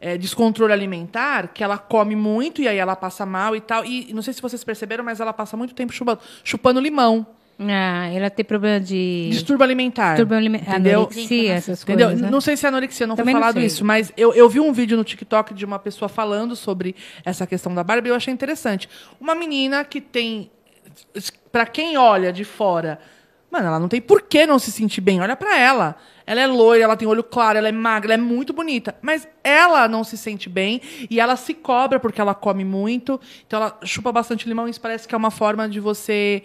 é, descontrole alimentar, que ela come muito e aí ela passa mal e tal. E não sei se vocês perceberam, mas ela passa muito tempo chupando, chupando limão. Ah, ela tem problema de. Distúrbio alimentar. Distúrbio alimentar, Entendeu? anorexia, essas Entendeu? coisas. né? Não sei se é anorexia, não Também foi falado isso, mas eu, eu vi um vídeo no TikTok de uma pessoa falando sobre essa questão da Barbie e eu achei interessante. Uma menina que tem. Pra quem olha de fora, mano, ela não tem por que não se sentir bem. Olha pra ela. Ela é loira, ela tem olho claro, ela é magra, ela é muito bonita. Mas ela não se sente bem e ela se cobra porque ela come muito. Então ela chupa bastante limão e isso parece que é uma forma de você.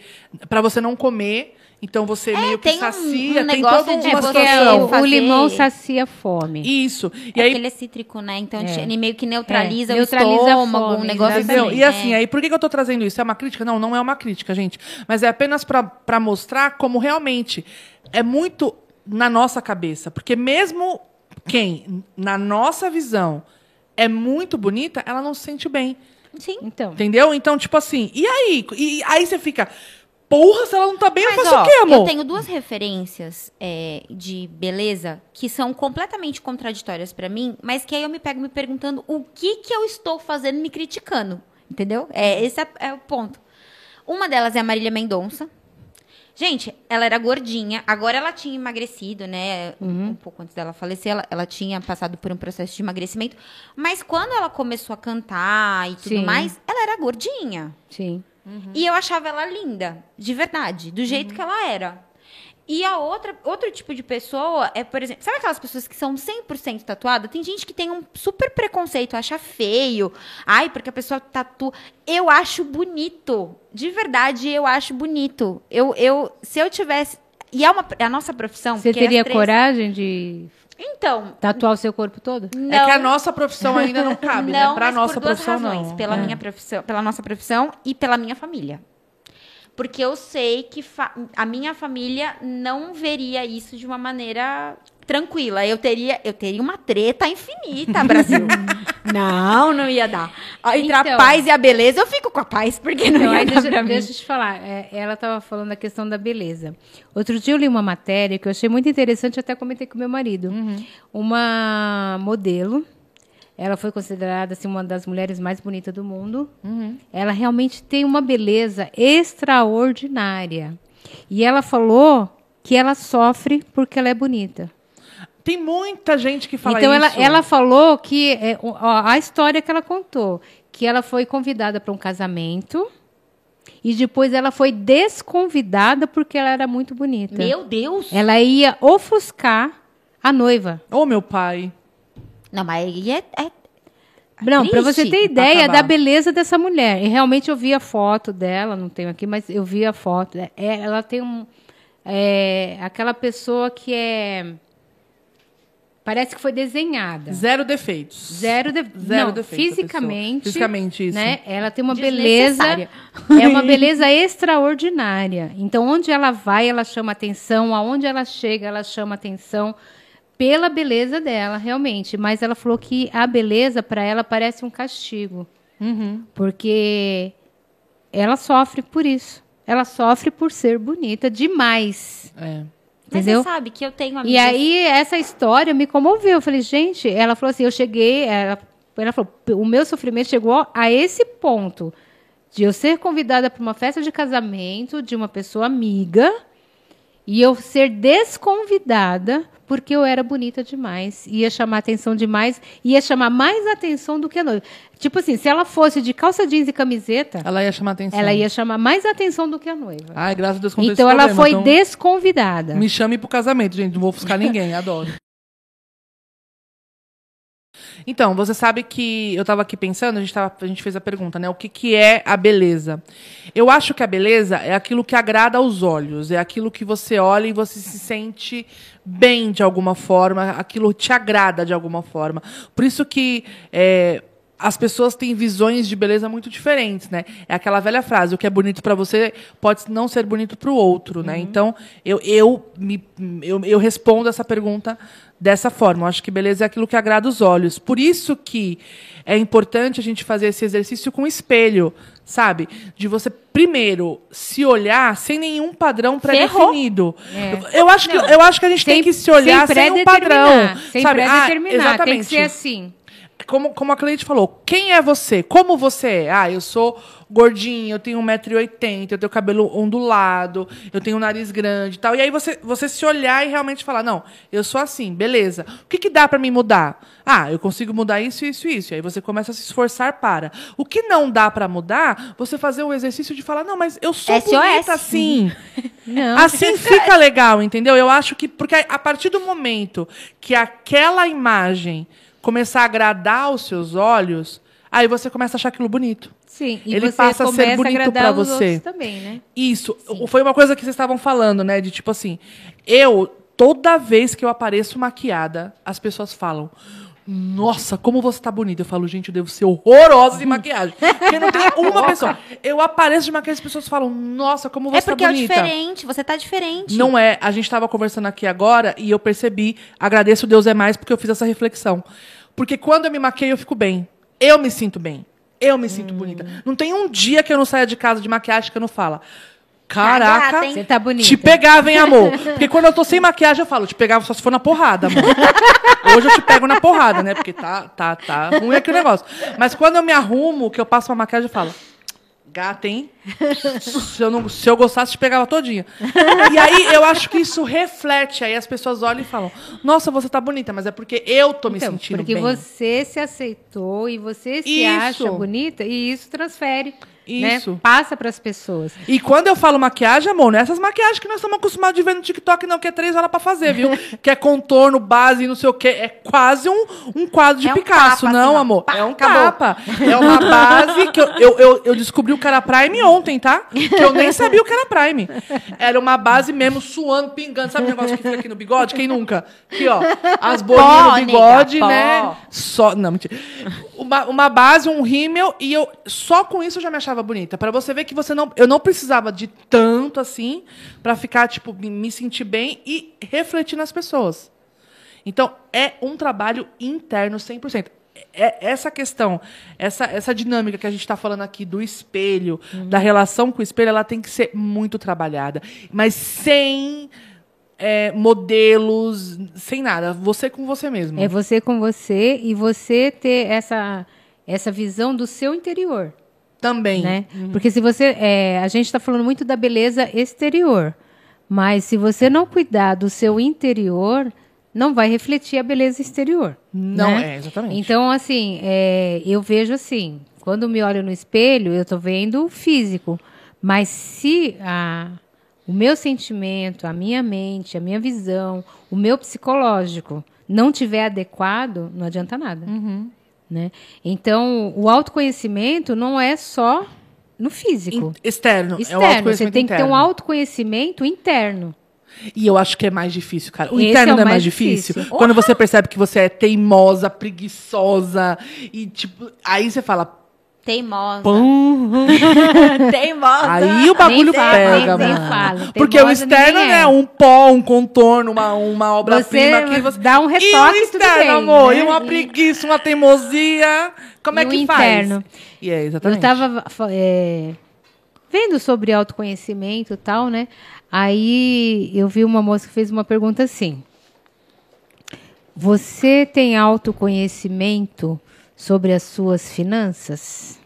Pra você não comer. Então você meio que tem sacia, um tem negócio toda de uma você Porque situação. o, limão sacia fome. Isso. E É aí, porque ele é cítrico, né? Então É. ele meio que neutraliza É, o neutraliza estômago, fome, um negócio entendeu? assim. E assim, é. aí por que, que eu tô trazendo isso? É uma crítica? Não, não é uma crítica, gente. Mas é apenas para mostrar como realmente é muito na nossa cabeça. Porque mesmo quem, na nossa visão, é muito bonita, ela não se sente bem. Sim. Então, Entendeu? Então, tipo assim, e aí? E aí você fica, porra, se ela não tá bem, eu Mas, faço ó, o quê, amor? eu tenho duas referências é, de beleza que são completamente contraditórias pra mim, mas que aí eu me pego me perguntando o que que eu estou fazendo me criticando, entendeu? É, esse é, é o ponto. Uma delas é a Marília Mendonça. Gente, ela era gordinha, agora ela tinha emagrecido, né? Uhum. Um pouco antes dela falecer, ela, ela tinha passado por um processo de emagrecimento. Mas quando ela começou a cantar e tudo Sim. mais, ela era gordinha. sim. E eu achava ela linda, de verdade, do jeito que ela era. E a outra, outro tipo de pessoa é, por exemplo, sabe aquelas pessoas que são 100% tatuadas? Tem gente que tem um super preconceito, acha feio. Ai, porque a pessoa tatua. Eu acho bonito. De verdade, eu acho bonito. Eu, eu se eu tivesse. E é, uma, é a nossa profissão. Você teria três- coragem de Então, tatuar o seu corpo todo? não. É que a nossa profissão ainda não cabe, não, né? Pra mas nossa por duas profissão, razões. não. Pela É. minha profissão, pela nossa profissão e pela minha família. Porque eu sei que a minha família não veria isso de uma maneira tranquila. Eu teria, eu teria uma treta infinita, Brasil. Não, não ia dar. Entre a Então. paz e a beleza, eu fico com a paz, porque não Então, ia dar deixa, deixa eu te falar. é, ela estava falando da questão da beleza. Outro dia eu li uma matéria que eu achei muito interessante, até comentei com meu marido. Uma modelo. Ela foi considerada assim, uma das mulheres mais bonitas do mundo. Ela realmente tem uma beleza extraordinária. E ela falou que ela sofre porque ela é bonita. Tem muita gente que fala então ela, isso. ela falou que é, ó, a história que ela contou, que ela foi convidada para um casamento e depois ela foi desconvidada porque ela era muito bonita. Meu Deus. Ela ia ofuscar a noiva. Ô, meu pai. Não, mas aí é... é- Não, para você ter ideia acabar. da beleza dessa mulher. E realmente eu vi a foto dela, não tenho aqui, mas eu vi a foto. É, ela tem um é, aquela pessoa que é parece que foi desenhada. Zero defeitos. Zero, de... Zero não, defeito, a fisicamente. Fisicamente, isso. Né? Ela tem uma beleza. É uma beleza extraordinária. Então, onde ela vai, ela chama atenção. Aonde ela chega, ela chama atenção pela beleza dela, realmente. Mas ela falou que a beleza, para ela, parece um castigo. Uhum. Porque ela sofre por isso. Ela sofre por ser bonita demais. É. Mas Entendeu? você sabe que eu tenho E amigas... aí, essa história me comoveu. Eu falei, gente, ela falou assim: eu cheguei, ela, ela falou, o meu sofrimento chegou a esse ponto de eu ser convidada para uma festa de casamento de uma pessoa amiga e eu ser desconvidada porque eu era bonita demais, ia chamar atenção demais, ia chamar mais atenção do que a noiva. Tipo assim, se ela fosse de calça jeans e camiseta, Ela ia chamar atenção. ela ia chamar mais atenção do que a noiva. Ai, graças a Deus então ela problema, foi então desconvidada. Me chame pro casamento, gente. Não vou ofuscar ninguém, adoro. Então, você sabe que eu estava aqui pensando, a gente, tava, a gente fez a pergunta, né? O que, que é a beleza? Eu acho que a beleza é aquilo que agrada aos olhos, é aquilo que você olha e você se sente bem de alguma forma, aquilo te agrada de alguma forma. Por isso que é, as pessoas têm visões de beleza muito diferentes, né? É aquela velha frase: o que é bonito para você pode não ser bonito para o outro, né? Então, eu, eu, me, eu, eu respondo essa pergunta dessa forma. Eu acho que beleza é aquilo que agrada os olhos. Por isso que é importante a gente fazer esse exercício com espelho, sabe? De você primeiro se olhar sem nenhum padrão pré-definido. Eu, eu acho que eu acho que a gente tem que se olhar sem, um padrão, Sem sabe? Ah, pré-determinar. tem que exatamente ser assim. Como, como a Cleide falou, quem é você? Como você é? Ah, eu sou gordinho, eu tenho 1,80m, eu tenho cabelo ondulado, eu tenho um nariz grande e tal. E aí você, você se olhar e realmente falar, não, eu sou assim, beleza. O que, que dá para mim mudar? Ah, eu consigo mudar isso, isso, isso. E aí você começa a se esforçar para. O que não dá para mudar, você fazer o exercício de falar, não, mas eu sou SOS. bonita assim. Não. Assim fica legal, entendeu? Eu acho que. Porque a partir do momento que aquela imagem começar a agradar os seus olhos, aí você começa a achar aquilo bonito. Sim, e Ele você passa a ser bonito os você. também, né? Isso. Foi uma coisa que vocês estavam falando, né? De tipo assim, eu, toda vez que eu apareço maquiada, as pessoas falam. Nossa, como você tá bonita. Eu falo, gente, eu devo ser horrorosa de maquiagem. Porque não tem uma pessoa. Eu apareço de maquiagem e as pessoas falam, nossa, como você É porque tá é bonita. diferente, você tá diferente. Não é. A gente estava conversando aqui agora e eu percebi, agradeço Deus é mais porque eu fiz essa reflexão. Porque quando eu me maqueio, eu fico bem. Eu me sinto bem. Eu me sinto bonita. Não tem um dia que eu não saia de casa de maquiagem que eu não fala. Caraca, gata, hein?" Você tá bonita. te pegava, hein, amor? Porque quando eu tô sem maquiagem, eu falo, te pegava só se for na porrada, amor. Hoje eu te pego na porrada, né? Porque tá, tá, tá ruim aqui o negócio. Mas quando eu me arrumo, que eu passo uma maquiagem, eu falo, gata, hein? Se eu, não, se eu gostasse, te pegava todinha. E aí eu acho que isso reflete. Aí as pessoas olham e falam, nossa, você tá bonita, mas é porque eu tô me Então, sentindo porque bem. você se aceitou e você se Isso. acha bonita e isso transfere, Isso. né? Passa para as pessoas. E quando eu falo maquiagem, amor, não é essas maquiagens que nós estamos acostumados de ver no TikTok, não, que é três horas pra fazer, viu? que é contorno, base, não sei o quê. É quase um, um quadro de É um Picasso, tapa, não, assim, amor. Pá, é um acabou. tapa. É uma base que eu, eu, eu, eu descobri o cara Prime ontem, tá? Que eu nem sabia o que era Prime. Era uma base mesmo, suando, pingando. Sabe o negócio que fica aqui no bigode? Quem nunca? Aqui, ó. As bolinhas no bigode, nega, né? Só. Não, mentira. Uma, uma base, um rímel, e eu só com isso eu já me achava bonita. Pra você ver que você não. Eu não precisava de tanto assim pra ficar, tipo, me, me sentir bem e refletir nas pessoas. Então, é um trabalho interno 100%. é- essa questão, essa, essa dinâmica que a gente está falando aqui do espelho, da relação com o espelho, ela tem que ser muito trabalhada. Mas sem é, modelos, sem nada. Você com você mesmo. É você com você e você ter essa, essa visão do seu interior. Também. né? Porque se você. é, a gente está falando muito da beleza exterior. Mas se você não cuidar do seu interior, não vai refletir a beleza exterior. Não, né? é, exatamente. Então, assim, é, eu vejo assim, quando me olho no espelho, eu estou vendo o físico. Mas se a, o meu sentimento, a minha mente, a minha visão, o meu psicológico não tiver adequado, não adianta nada. Né? Então, o autoconhecimento não é só no físico. In- externo. é Externo, você tem que ter um autoconhecimento interno. E eu acho que é mais difícil, cara. O Esse interno é o não é mais mais difícil. difícil. Quando você percebe que você é teimosa, preguiçosa e tipo, aí você fala, Teimosa. Teimosa. Aí o bagulho Nem pega, nem mano. Porque o externo ninguém é é. um pó, um contorno, uma, uma obra-prima que você dá um E retoque, o tudo externo, bem, amor, né? e uma E- preguiça, uma teimosia. Como é E o que interno? faz? E é Eu exatamente. estava vendo sobre autoconhecimento e tal, né? Aí eu vi uma moça que fez uma pergunta assim: Você tem autoconhecimento sobre as suas finanças?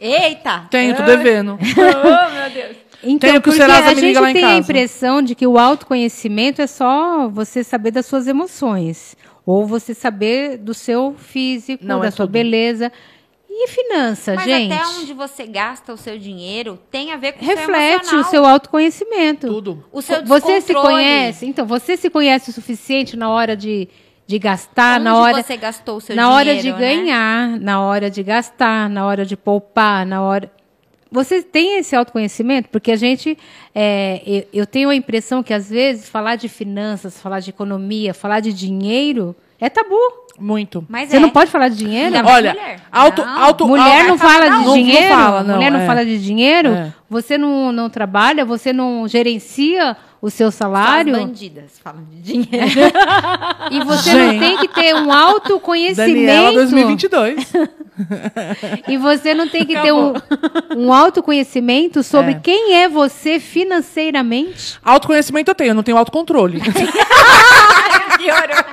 Eita! Tenho, tô devendo. Oh, meu Deus. Então, Tenho que o porque Serasa a me liga gente lá em tem a impressão de que o autoconhecimento é só você saber das suas emoções. Ou você saber do seu físico, Não, da é sua tudo. beleza. E finança, Mas gente? até onde você gasta o seu dinheiro tem a ver com o seu reflete o seu autoconhecimento. Tudo. O seu você se conhece, então você se conhece o suficiente na hora de, de gastar, Onde na hora você gastou o seu na hora de dinheiro, né? ganhar, na hora de gastar, na hora de poupar, na hora você tem esse autoconhecimento? Porque a gente, é, eu, eu tenho a impressão que às vezes falar de finanças, falar de economia, falar de dinheiro é tabu. Muito. Mas Você é. não pode falar de dinheiro? Mais Olha, mulher. auto, Não. auto, Mulher não fala de não, não dinheiro? fala, não, mulher não é. fala de dinheiro? Você não, não trabalha? Você não gerencia o seu Só as salário? bandidas falam de dinheiro. E você Gente. não tem que ter um autoconhecimento. Daniela 2022. E você não tem que ter um, um autoconhecimento sobre É. quem é você financeiramente. Autoconhecimento eu tenho, eu não tenho autocontrole. Piorou.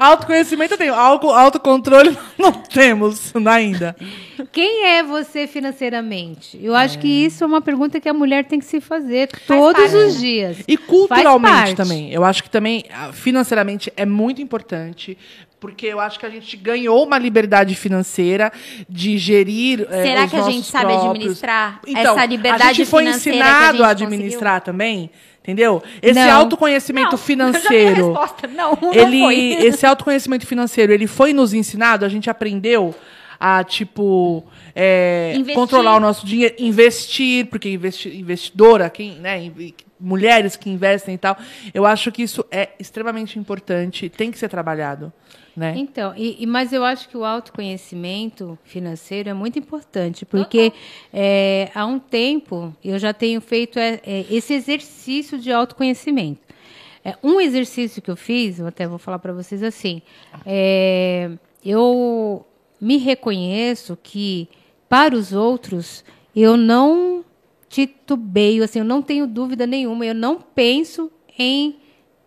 Autoconhecimento eu tenho, auto, autocontrole não temos ainda. Quem é você financeiramente? Eu acho que isso é uma pergunta que a mulher tem que se fazer parte, todos os né? dias. E Faz culturalmente parte. também. Eu acho que também, ah, financeiramente, é muito importante. Porque eu acho que a gente ganhou uma liberdade financeira de gerir. eh, Será os que a gente nossos sabe próprios- administrar Então, essa liberdade a gente foi financeira a ensinado gente a administrar também, entendeu? Esse Não. autoconhecimento financeiro. resposta. Não, não ele, foi. esse autoconhecimento financeiro, ele foi nos ensinado, a gente aprendeu a, tipo, é, controlar o nosso dinheiro, investir, porque investi investidora, quem, né, mulheres que investem e tal, eu acho que isso é extremamente importante, tem que ser trabalhado, né? Então, e, e- mas eu acho que o autoconhecimento financeiro é muito importante, porque é, há um tempo eu já tenho feito é, é, esse exercício de autoconhecimento. É, um exercício que eu fiz, eu até vou falar para vocês assim, é, eu me reconheço que para os outros eu não titubeio, assim, eu não tenho dúvida nenhuma, eu não penso em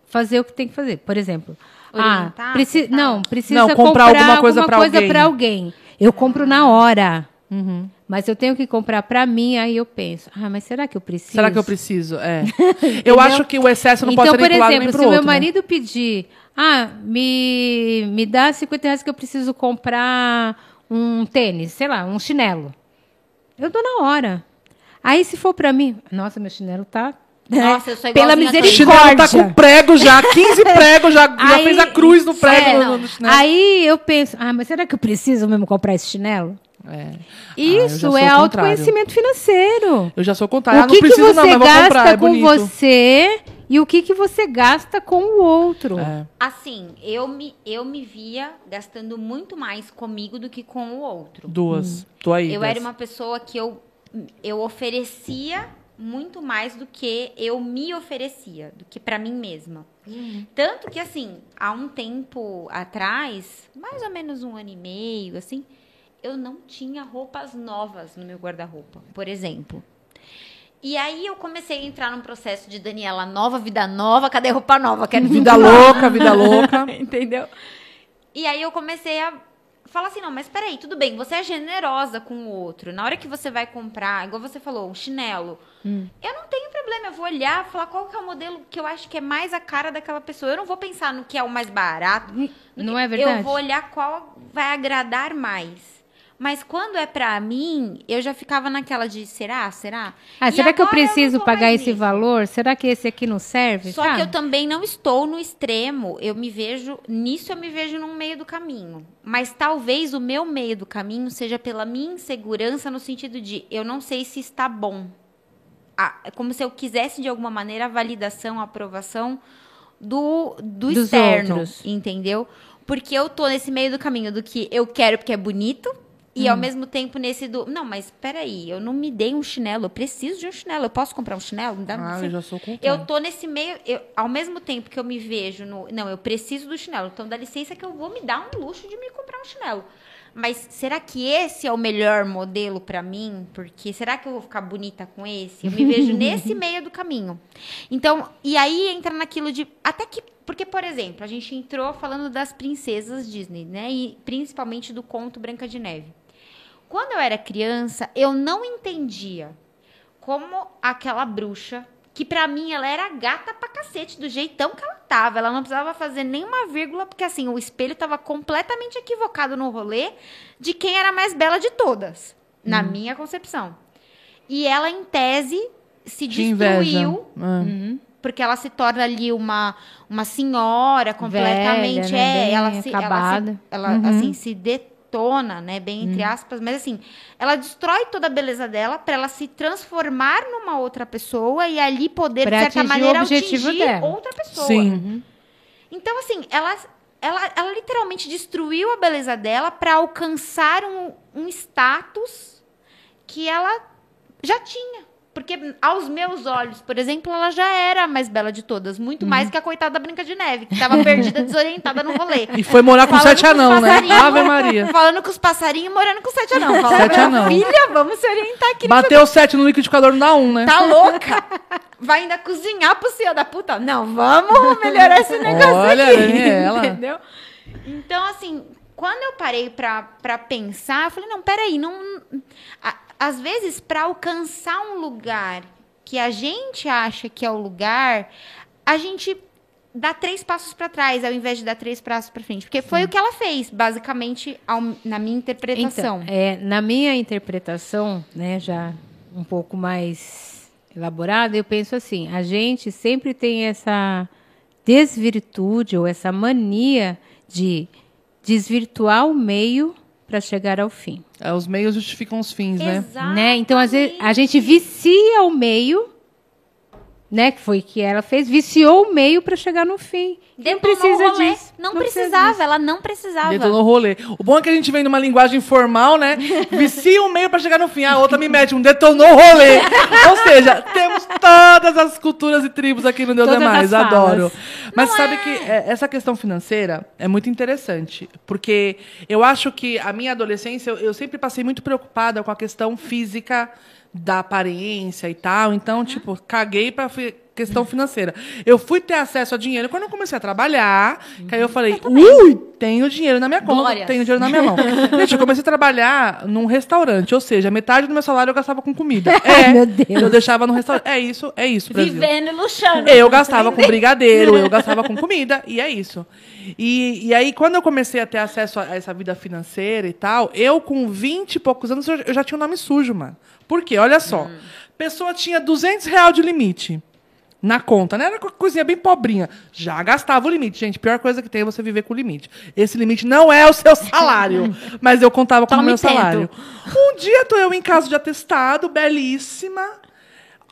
fazer o que tem que fazer. Por exemplo, Orientar, ah, preci não, precisa Não, comprar alguma coisa alguma pra coisa alguém. pra alguém. Eu compro na hora. Uhum. Mas eu tenho que comprar para mim, aí eu penso, ah, mas será que eu preciso? Será que eu preciso? É. eu acho que o excesso não então, pode ser por nem pro lado exemplo, se pro o meu né? marido pedir, ah, me, me dá 50 reais que eu preciso comprar um tênis, sei lá, um chinelo. Eu dou na hora. Aí, se for para mim, nossa, meu chinelo tá. Nossa, eu sou Pela igualzinha a O chinelo tá misericórdia. com prego já, 15 pregos, já, já Aí- fez a cruz no prego É, no, no chinelo. Aí eu penso, ah, mas será que eu preciso mesmo comprar esse chinelo? É. Ah, já Isso sou é o autoconhecimento financeiro. Eu já sou contrário. Ah, o não que, que preciso você não, gasta comprar, é com bonito. você e o que, que você gasta com o outro. É. Assim, eu me, eu me via gastando muito mais comigo do que com o outro. Duas. Tô aí. Eu era uma pessoa que eu, eu oferecia muito mais do que eu me oferecia, do que para mim mesma. Tanto que, assim, há um tempo atrás, mais ou menos um ano e meio, assim, eu não tinha roupas novas no meu guarda-roupa, por exemplo. E aí eu comecei a entrar num processo de Daniela nova, vida nova, cadê roupa nova? Quero Vida louca, vida louca. Entendeu? E aí eu comecei a falar assim, não, mas peraí, tudo bem, você é generosa com o outro. Na hora que você vai comprar, igual você falou, um chinelo, eu não tenho problema, eu vou olhar, falar qual que é o modelo que eu acho que é mais a cara daquela pessoa. Eu não vou pensar no que é o mais barato. no Não é verdade? Eu vou olhar qual vai agradar mais. Mas quando é pra mim, eu já ficava naquela de será, será? Ah, E será que eu preciso tô pagar esse valor? Será que esse aqui não serve? Só Sabe? que eu também não estou no extremo. Eu me vejo. Nisso eu me vejo num meio do caminho. Mas talvez o meu meio do caminho seja pela minha insegurança no sentido de eu não sei se está bom. Ah, é como se eu quisesse, de alguma maneira, a validação, a aprovação do, do Dos externo. outros. Entendeu? Porque eu tô nesse meio do caminho do que eu quero porque é bonito. E Hum. ao mesmo tempo nesse do. Não, mas peraí, eu não me dei um chinelo, eu preciso de um chinelo. Eu posso comprar um chinelo? Me dá Ah, você- eu já sou com eu tô nesse meio, eu- ao mesmo tempo que eu me vejo no, não, eu preciso do chinelo, então dá licença que eu vou me dar um luxo de me comprar um chinelo. Mas será que esse é o melhor modelo pra mim? Porque será que eu vou ficar bonita com esse? Eu me vejo nesse meio do caminho. Então, e aí entra naquilo de até que porque por exemplo, a gente entrou falando das princesas Disney, né? E principalmente do conto Branca de Neve. Quando eu era criança, eu não entendia como aquela bruxa, que pra mim ela era gata pra cacete, do jeitão que ela tava. Ela não precisava fazer nenhuma vírgula, porque assim, o espelho tava completamente equivocado no rolê de quem era a mais bela de todas, na minha concepção. E ela, em tese, se Que destruiu Ah. porque ela se torna ali uma, uma senhora completamente Velha, né? é, Bem ela se ela, acabada. se, ela assim se detona, né, bem entre aspas, mas assim, ela destrói toda a beleza dela para ela se transformar numa outra pessoa e ali poder Pra de certa maneira objetivo atingir dela. outra pessoa. Sim. Então, assim, ela, ela, ela literalmente destruiu a beleza dela para alcançar um, um status que ela já tinha. Porque aos meus olhos, por exemplo, ela já era a mais bela de todas. Muito mais que a coitada Branca de Neve, que estava perdida, desorientada no rolê. E foi morar com Falando sete anão, né? Ave Maria. Falando com os passarinhos e morando com sete anão. Falando, Sete "Minha anão. Filha, vamos se orientar aqui. Bateu sete no liquidificador, não dá um, né? Tá louca? Vai ainda cozinhar pro senhor da puta? Não, vamos melhorar esse negócio Olha, aqui. Daniela. Entendeu? Então, assim, quando eu parei pra, pra pensar, eu falei, não, peraí, não... a- às vezes, pra alcançar um lugar que a gente acha que é o lugar, a gente dá três passos pra trás, ao invés de dar três passos pra frente. Porque foi o que ela fez, basicamente, ao- na minha interpretação. Então, é, na minha interpretação, né, já um pouco mais elaborada, eu penso assim: a gente sempre tem essa desvirtude ou essa mania de desvirtuar o meio para chegar ao fim. É, os meios justificam os fins, né? Exatamente. Né? Então, às vezes, a gente vicia o meio, né? Que foi que ela fez, viciou o meio para chegar no fim. Não Detonou precisa o rolê. disso. Não, precisa precisava, disso. ela não precisava. Detonou o rolê. O bom é que a gente vem numa linguagem formal, né? Vicia o meio pra chegar no fim. A outra me mete um detonou o rolê. Ou seja, temos todas as culturas e tribos aqui no Deus Todas é Mais. Adoro. Mas Não sabe é. que é, essa questão financeira é muito interessante. Porque eu acho que a minha adolescência, eu, eu sempre passei muito preocupada com a questão física da aparência e tal. Então, tipo, caguei pra fi- questão financeira. Eu fui ter acesso a dinheiro quando eu comecei a trabalhar, que aí eu falei, ui, tenho dinheiro na minha conta, Glórias. tenho dinheiro na minha mão. Gente, eu comecei a trabalhar num restaurante, ou seja, metade do meu salário eu gastava com comida. É, meu Deus. eu deixava no restaurante. É isso, é isso, Brasil. Vivendo e luxando. Eu gastava com brigadeiro, eu gastava com comida, e é isso. E, e aí, quando eu comecei a ter acesso a essa vida financeira e tal, eu, com 20 e poucos anos, eu, eu já tinha um nome sujo, mano. Por quê? Olha só. Pessoa tinha 200 reais de limite na conta, né? Era uma coisinha bem pobrinha. Já gastava o limite. Gente, pior coisa que tem é você viver com limite. Esse limite não é o seu salário, mas eu contava com o meu salário. Um dia tô eu em casa de atestado, belíssima.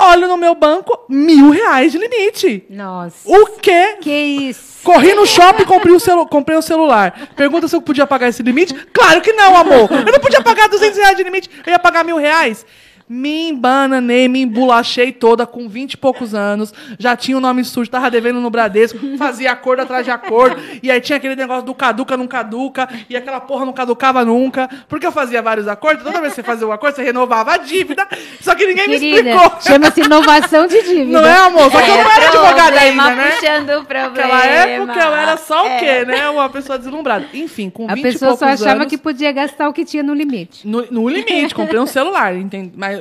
Olho no meu banco, mil reais de limite. Nossa. O quê? Que isso? Corri no shopping, comprei o, celu comprei o celular. Pergunta se eu podia pagar esse limite? Claro que não, amor. Eu não podia pagar 200 reais de limite, eu ia pagar mil reais. Me embananei, me embolachei toda com 20 e poucos anos. Já tinha o nome sujo, tava devendo no Bradesco, fazia acordo atrás de acordo. E aí tinha aquele negócio do caduca, não caduca. E aquela porra não caducava nunca. Porque eu fazia vários acordos. Toda vez que você fazia um acordo, você renovava a dívida. Só que ninguém me Querida, explicou. chama-se inovação de dívida. Não é, amor? Só que eu não era advogada problema ainda, né? puxando o problema. Naquela época eu era só o É. quê, né? Uma pessoa deslumbrada. Enfim, com 20 A e pessoa só poucos achava anos, que podia gastar o que tinha no limite. No, no limite, comprei um celular, entende? Mas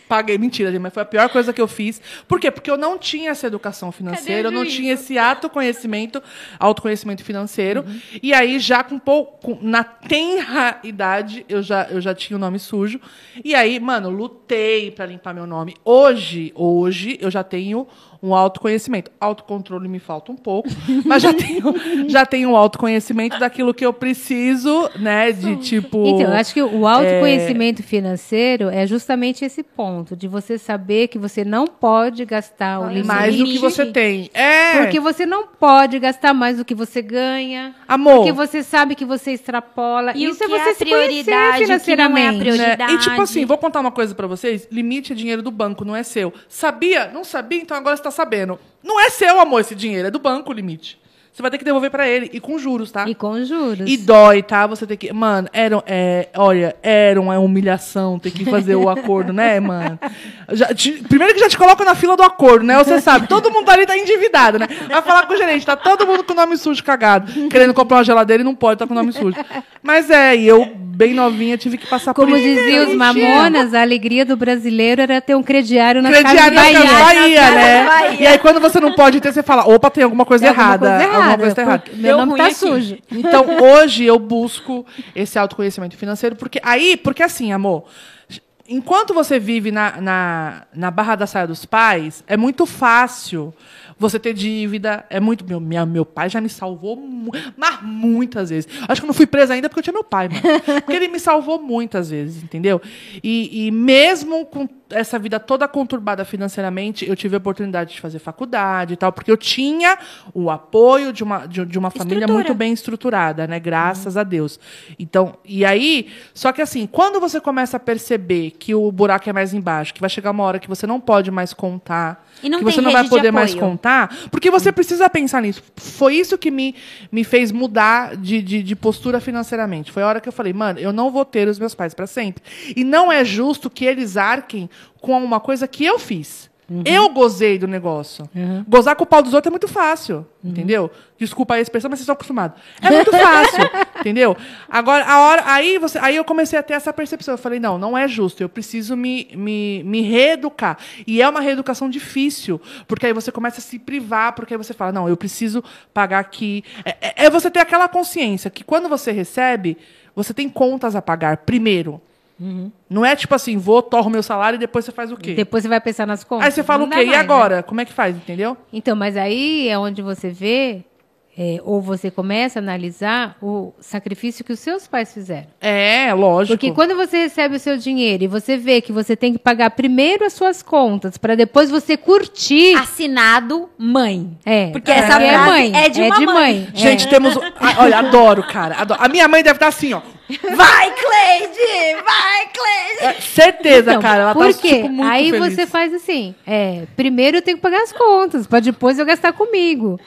paguei, mentira, gente, mas foi a pior coisa que eu fiz. Por quê? Porque eu não tinha essa educação financeira, eu não tinha esse autoconhecimento, autoconhecimento financeiro. Uhum. E aí, já com pouco, na tenra idade, eu já, eu já tinha o nome sujo. E aí, mano, lutei pra limpar meu nome. Hoje, hoje, eu já tenho um autoconhecimento. Autocontrole me falta um pouco, mas já tenho, já tenho um autoconhecimento daquilo que eu preciso, né? De tipo. Então, eu acho que o autoconhecimento financeiro é justamente esse ponto, de você saber que você não pode gastar o limite. mais do que você tem. É. Porque você não pode gastar mais do que você ganha. Amor. Porque você sabe que você extrapola. E Isso é é você a se prioridade, que não é a financeiramente. prioridade. né? E tipo assim, vou contar uma coisa pra vocês. Limite é dinheiro do banco, não é seu. Sabia? Não sabia? Então agora você tá sabendo. Não é seu, amor, esse dinheiro. É do banco o limite. Você vai ter que devolver pra ele. E com juros, tá? E com juros. E dói, tá? Você tem que. Mano, era, é, olha, era uma humilhação ter que fazer o acordo, né, mano? Já te- primeiro que já te coloca na fila do acordo, né? Você sabe, todo mundo ali tá endividado, né? Vai falar com o gerente, tá todo mundo com o nome sujo cagado, querendo comprar uma geladeira e não pode, tá com o nome sujo. Mas é, e eu, bem novinha, tive que passar Como por isso. diziam os mamonas, a alegria do brasileiro era ter um crediário na Crediário casa na de Casa Bahia. Bahia, né? Bahia. E aí, quando você não pode ter, você fala, opa, tem alguma coisa Tem alguma errada. coisa Alguma errada, coisa tá errada. Meu Deu nome tá aqui. sujo. Então, hoje eu busco esse autoconhecimento financeiro, porque aí, porque assim, amor, enquanto você vive na, na, na barra da saia dos pais, é muito fácil você ter dívida, é muito. Meu, minha, meu pai já me salvou, mu- mas muitas vezes. Acho que eu não fui presa ainda porque eu tinha meu pai, mano. Porque ele me salvou muitas vezes, entendeu? E, e mesmo com essa vida toda conturbada financeiramente, eu tive a oportunidade de fazer faculdade e tal, porque eu tinha o apoio de uma, de, de uma família muito bem estruturada, né? Graças a Deus. Então, e aí, só que assim, quando você começa a perceber que o buraco é mais embaixo, que vai chegar uma hora que você não pode mais contar, E não que você não vai poder mais contar, porque você precisa pensar nisso. Foi isso que me, me fez mudar de, de, de postura financeiramente. Foi a hora que eu falei, mano, eu não vou ter os meus pais para sempre. E não é justo que eles arquem com uma coisa que eu fiz. Eu gozei do negócio. Gozar com o pau dos outros é muito fácil, entendeu? Desculpa a expressão, mas vocês estão acostumados. É muito fácil, entendeu? Agora, a hora, aí, você, aí eu comecei a ter essa percepção. Eu falei, não, não é justo. Eu preciso me, me, me reeducar. E é uma reeducação difícil, porque aí você começa a se privar, porque aí você fala, não, eu preciso pagar aqui. É, é- é você ter aquela consciência que quando você recebe, você tem contas a pagar primeiro. Não é tipo assim, vou, torro meu salário e depois você faz o quê? Depois você vai pensar nas contas. Aí você fala Não o quê? E mais, né? agora? Como é que faz, entendeu? Então, mas aí é onde você vê, é, ou você começa a analisar o sacrifício que os seus pais fizeram. É, lógico. Porque quando você recebe o seu dinheiro e você vê que você tem que pagar primeiro as suas contas para depois você curtir. Assinado mãe. é, porque essa é frase mãe, é de uma mãe. Gente, temos. Ah, olha, adoro, cara. adoro. A minha mãe deve estar assim, ó. Vai, Cleide! Vai, Cleide! É, certeza, Então, cara. Ela por tá quê? tipo, muito Aí feliz. você faz assim: é, primeiro eu tenho que pagar as contas, para depois eu gastar comigo.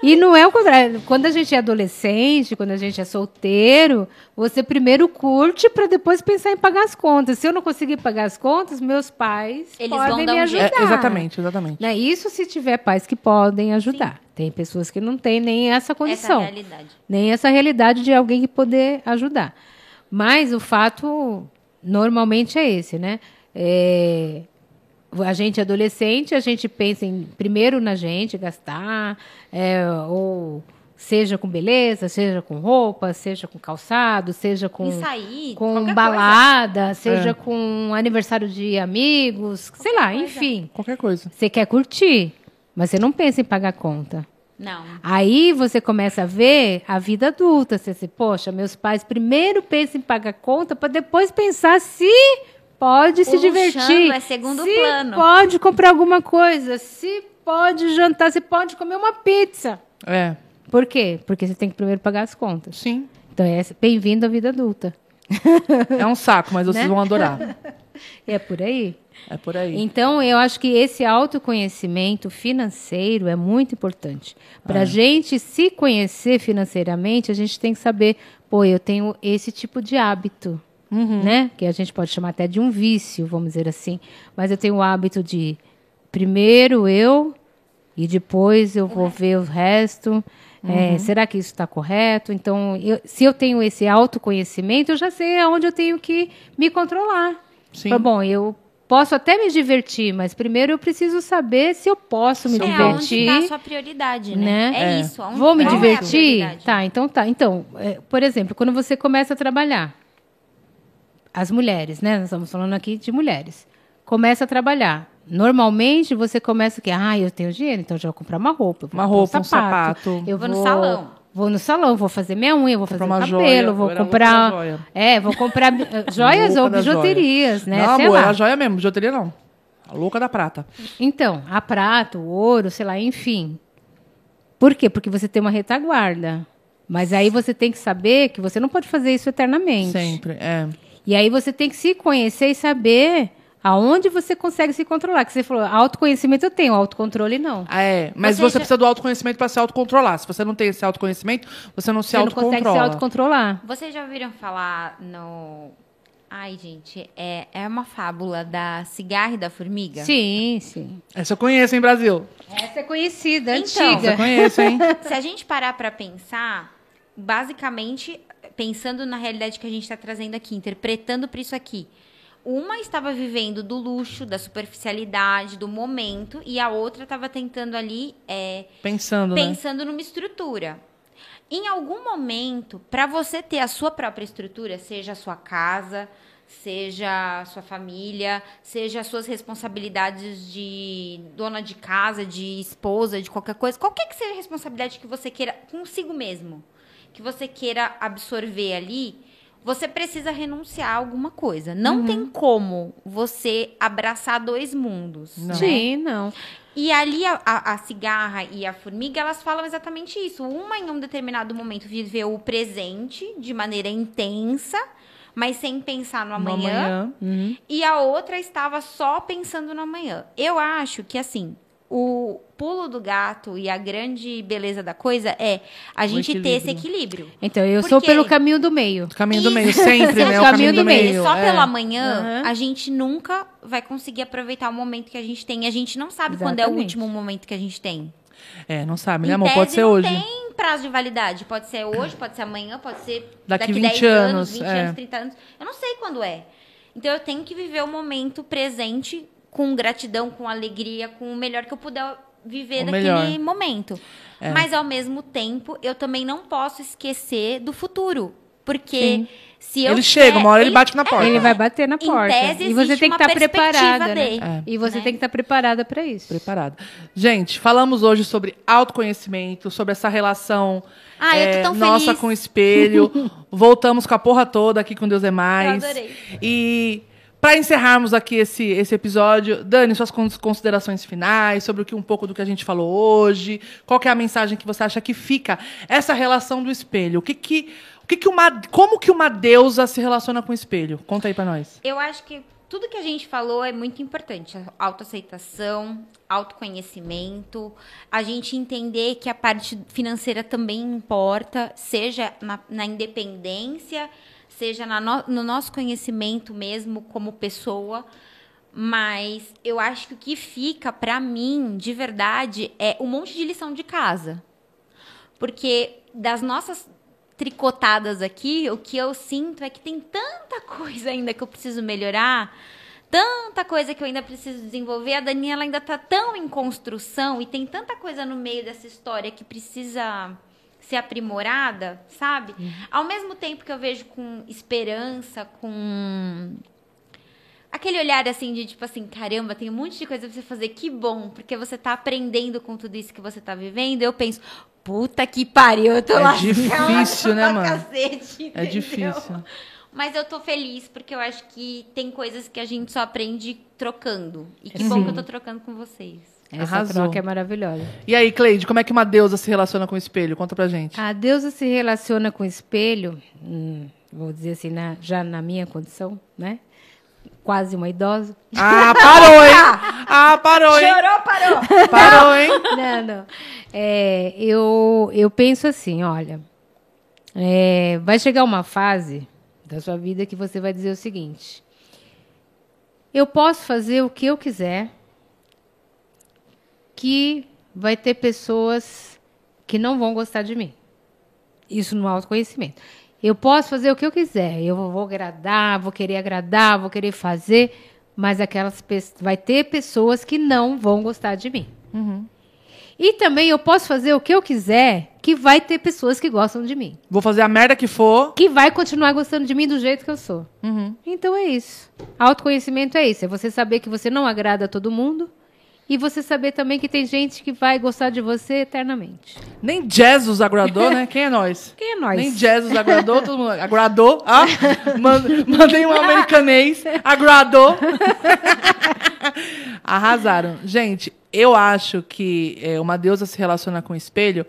E não é o contrário. Quando a gente é adolescente, quando a gente é solteiro, você primeiro curte para depois pensar em pagar as contas. Se eu não conseguir pagar as contas, meus pais Eles vão podem dar me um ajudar. É, exatamente, exatamente. Né? Isso se tiver pais que podem ajudar. Tem pessoas que não têm nem essa Essa condição. realidade. nem essa realidade de alguém que poder ajudar. Mas o fato normalmente é esse, né? É, a gente é adolescente, a gente pensa em primeiro na gente, gastar, é, ou seja com beleza, seja com roupa, seja com calçado, seja com sair, com qualquer balada, seja É. com aniversário de amigos, sei lá, coisa. enfim. Qualquer coisa. Você quer curtir, mas você não pensa em pagar conta. Não. Aí você começa a ver a vida adulta. Você diz, poxa, meus pais primeiro pensam em pagar conta para depois pensar se pode se O divertir. é segundo se plano. pode comprar alguma coisa, se pode jantar, se pode comer uma pizza. É, Por quê? Porque você tem que primeiro pagar as contas. sim. Então é bem-vindo à vida adulta. É um saco, mas vocês Né? vão adorar. É por aí. É por aí. Então, eu acho que esse autoconhecimento financeiro é muito importante. Para a gente se conhecer financeiramente, a gente tem que saber, pô, eu tenho esse tipo de hábito, né? Que a gente pode chamar até de um vício, vamos dizer assim. Mas eu tenho o hábito de primeiro eu e depois eu vou ver o resto. É, será que isso está correto? Então, eu- se eu tenho esse autoconhecimento, eu já sei aonde eu tenho que me controlar. Sim. Fala, bom, eu posso até me divertir, mas primeiro eu preciso saber se eu posso me É onde divertir. tá a sua prioridade, né? né? É, É. isso. Aonde, Vou me é a divertir? prioridade? tá, então tá. Então, é, por exemplo, quando você começa a trabalhar, as mulheres, né? Nós estamos falando aqui de mulheres. Começa a trabalhar. Normalmente você começa que, ah, eu tenho dinheiro, então eu já vou comprar uma roupa, vou Uma comprar roupa, um sapato. Eu Vou no salão. Vou no salão, vou fazer minha unha, vou fazer uma o cabelo, joia, vou comprar. joia. É, vou comprar joias ou da joia. bijuterias, né? Não, Sei amor, lá. era joia mesmo, bijuteria não. A louca da prata. Então, a prata, o ouro, sei lá, enfim. Por quê? Porque você tem uma retaguarda. Mas aí você tem que saber que você não pode fazer isso eternamente. Sempre, é. E aí você tem que se conhecer e saber aonde você consegue se controlar. Que você falou, autoconhecimento eu tenho, autocontrole não. Ah, É, mas Você você, precisa do autoconhecimento para se autocontrolar. Se você não tem esse autoconhecimento, você não se Você não consegue se autocontrola. autocontrolar. Vocês já ouviram falar no. Ai, gente, é, é uma fábula da cigarra e da formiga? Sim, sim. Essa eu conheço, hein, Brasil? Essa é conhecida, Então, Essa eu antiga. conheço, hein? Se a gente parar pra pensar, basicamente, pensando na realidade que a gente está trazendo aqui, interpretando para isso aqui. Uma estava vivendo do luxo, da superficialidade, do momento, e a outra estava tentando ali, é, Pensando, né? pensando numa estrutura. Em algum momento, para você ter a sua própria estrutura, seja a sua casa, seja a sua família, seja as suas responsabilidades de dona de casa, de esposa, de qualquer coisa, qualquer que seja a responsabilidade que você queira consigo mesmo, que você queira absorver ali, você precisa renunciar a alguma coisa. Não tem como você abraçar dois mundos. Não. né? Sim, não. E ali a, a- a cigarra e a formiga, elas falam exatamente isso. Uma em um determinado momento viveu o presente de maneira intensa, mas sem pensar no No amanhã. amanhã. E a outra estava só pensando no amanhã. Eu acho que assim, o pulo do gato e a grande beleza da coisa é a gente ter esse equilíbrio. Então, eu Por sou pelo caminho do meio. Caminho do meio, sempre, né? O caminho do meio. Só é. pelo amanhã, Aham. a gente nunca vai conseguir aproveitar o momento que a gente tem. A gente não sabe quando é o Exatamente. último momento que a gente tem. É, não sabe, Em né, amor? tese, Pode ser não hoje. tem prazo de validade. Pode ser hoje, pode ser amanhã, pode ser Daqui daqui, 20 10 anos, anos, 20 é. anos, 30 anos. Eu não sei quando é. Então eu tenho que viver o momento presente com gratidão, com alegria, com o melhor que eu puder viver O daquele melhor. momento. É. Mas ao mesmo tempo, eu também não posso esquecer do futuro. Porque Sim. se eu Ele chega, uma hora ele bate na porta. Ele vai bater na Em porta. tese, e você tem que uma estar preparada, né? É. E você né? tem que estar preparada para isso. Preparada. Gente, falamos hoje sobre autoconhecimento, sobre essa relação Ah, eu tô é, tão nossa feliz. com o espelho. Voltamos com a porra toda aqui com Deus é Mais. Eu adorei. E para encerrarmos aqui esse, esse episódio, Dani, suas cons- considerações finais sobre o que um pouco do que a gente falou hoje. Qual é a mensagem que você acha que fica essa relação do espelho? O que que, o que, que uma, como que uma deusa se relaciona com o espelho? Conta aí para nós. Eu acho que tudo que a gente falou é muito importante. Autoaceitação, autoconhecimento, a gente entender que a parte financeira também importa, seja na, na independência, seja no, no nosso conhecimento mesmo como pessoa. Mas eu acho que o que fica pra mim, de verdade, é um monte de lição de casa. Porque das nossas tricotadas aqui, o que eu sinto é que tem tanta coisa ainda que eu preciso melhorar, tanta coisa que eu ainda preciso desenvolver. A Daniela ainda tá tão em construção e tem tanta coisa no meio dessa história que precisa ser aprimorada, sabe? Ao mesmo tempo que eu vejo com esperança, com aquele olhar assim de tipo assim, caramba, tem um monte de coisa pra você fazer, que bom, porque você tá aprendendo com tudo isso que você tá vivendo. Eu penso, puta que pariu, eu tô É lascada difícil, né, mano? Cacete, É difícil. Mas eu tô feliz porque eu acho que tem coisas que a gente só aprende trocando. E que Sim. bom que eu tô trocando com vocês. Essa Arrasou. troca é maravilhosa. E aí, Cleide, como é que uma deusa se relaciona com o espelho? Conta pra gente. A deusa se relaciona com o espelho, hum, vou dizer assim, na- já na minha condição, né? quase uma idosa. Ah, parou, hein? Ah, parou, hein? Chorou, parou. Parou, hein? Não, não. É, eu, eu penso assim, olha, é, vai chegar uma fase da sua vida que você vai dizer o seguinte: eu posso fazer o que eu quiser, que vai ter pessoas que não vão gostar de mim. Isso no autoconhecimento. Eu posso fazer o que eu quiser, eu vou agradar, vou querer agradar, vou querer fazer, mas aquelas vai ter pessoas que não vão gostar de mim. Uhum. E também eu posso fazer o que eu quiser, que vai ter pessoas que gostam de mim. Vou fazer a merda que for. Que vai continuar gostando de mim do jeito que eu sou. Uhum. Então é isso. Autoconhecimento é isso. É você saber que você não agrada a todo mundo. E você saber também que tem gente que vai gostar de você eternamente. Nem Jesus agradou, né? Quem é nós? Quem é nós? Nem Jesus agradou, todo mundo agradou. Ah, mandei um americanês, agradou. Arrasaram. Gente, eu acho que é, uma deusa se relaciona com o espelho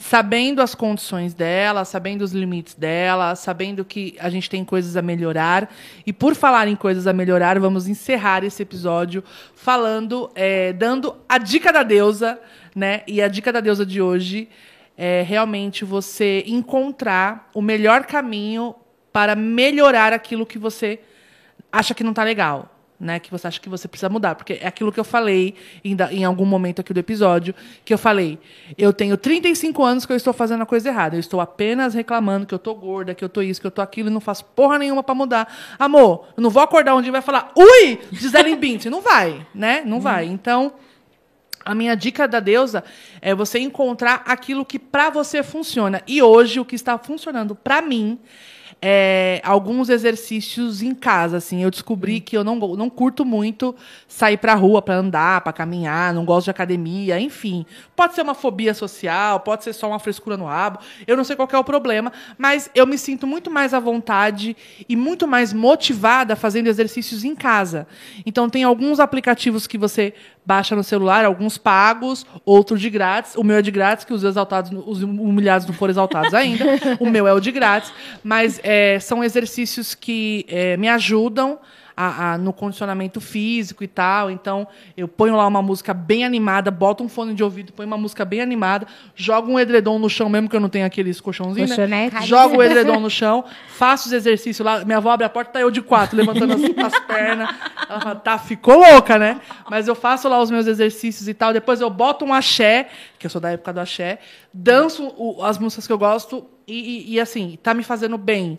sabendo as condições dela, sabendo os limites dela, sabendo que a gente tem coisas a melhorar. E por falar em coisas a melhorar, vamos encerrar esse episódio falando, é, dando a dica da deusa, né? E a dica da deusa de hoje é realmente você encontrar o melhor caminho para melhorar aquilo que você acha que não está legal né, que você acha que você precisa mudar. Porque é aquilo que eu falei em, em, algum momento aqui do episódio, que eu falei, eu tenho 35 anos que eu estou fazendo a coisa errada. Eu estou apenas reclamando que eu tô gorda, que eu tô isso, que eu tô aquilo e não faço porra nenhuma para mudar. Amor, eu não vou acordar um dia e vai falar, ui, Gisele Bint. Não vai, né? Não vai. Então, a minha dica da deusa é você encontrar aquilo que para você funciona. E hoje o que está funcionando para mim é, alguns exercícios em casa, assim. Eu descobri hum. que eu não, não curto muito sair pra rua para andar, para caminhar, não gosto de academia, enfim. Pode ser uma fobia social, pode ser só uma frescura no rabo, eu não sei qual é o problema, mas eu me sinto muito mais à vontade e muito mais motivada fazendo exercícios em casa. Então, tem alguns aplicativos que você baixa no celular, alguns pagos, outros de grátis. O meu é de grátis, que os exaltados, os humilhados não foram exaltados ainda. o meu é o de grátis. Mas é, são exercícios que é, me ajudam a, a, no condicionamento físico e tal. Então, eu ponho lá uma música bem animada, boto um fone de ouvido, ponho uma música bem animada, jogo um edredom no chão, mesmo que eu não tenha aqueles colchãozinhos, né? Jogo o edredom no chão, faço os exercícios lá. Minha avó abre a porta, tá eu de quatro, levantando as, as pernas. Ela fala, tá, ficou louca, né? Mas eu faço lá os meus exercícios e tal. Depois eu boto um axé, que eu sou da época do axé, danço o, as músicas que eu gosto e, e, e assim, tá me fazendo bem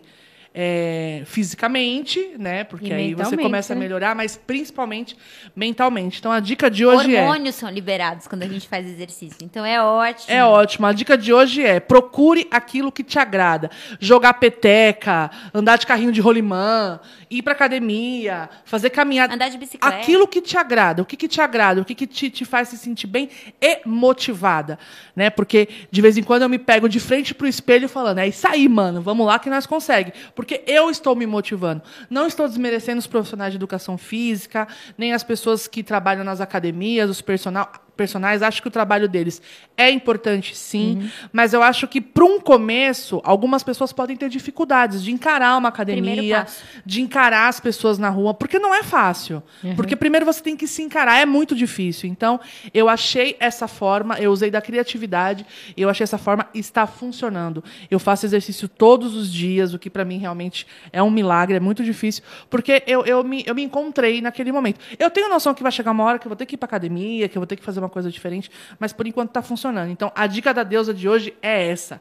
é, fisicamente, né? Porque e aí você começa né? a melhorar, mas principalmente mentalmente. Então a dica de hoje Hormônios é. Hormônios são liberados quando a gente faz exercício. Então é ótimo. É ótimo. A dica de hoje é procure aquilo que te agrada. Jogar peteca, andar de carrinho de rolimã, ir pra academia, fazer caminhada. Andar de bicicleta. Aquilo que te agrada. O que, que te agrada? O que, que te, te faz se sentir bem e motivada. Né? Porque de vez em quando eu me pego de frente pro espelho falando, é isso aí, mano, vamos lá que nós conseguimos porque eu estou me motivando. Não estou desmerecendo os profissionais de educação física, nem as pessoas que trabalham nas academias, os personal, personagens, acho que o trabalho deles é importante, sim, uhum. mas eu acho que para um começo, algumas pessoas podem ter dificuldades de encarar uma academia, de encarar as pessoas na rua, porque não é fácil. Uhum. Porque primeiro você tem que se encarar, é muito difícil. Então, eu achei essa forma, eu usei da criatividade, eu achei essa forma está funcionando. Eu faço exercício todos os dias, o que para mim realmente é um milagre, é muito difícil, porque eu, eu, me, eu me encontrei naquele momento. Eu tenho noção que vai chegar uma hora que eu vou ter que ir para academia, que eu vou ter que fazer uma coisa diferente, mas por enquanto está funcionando. Então, a dica da deusa de hoje é essa.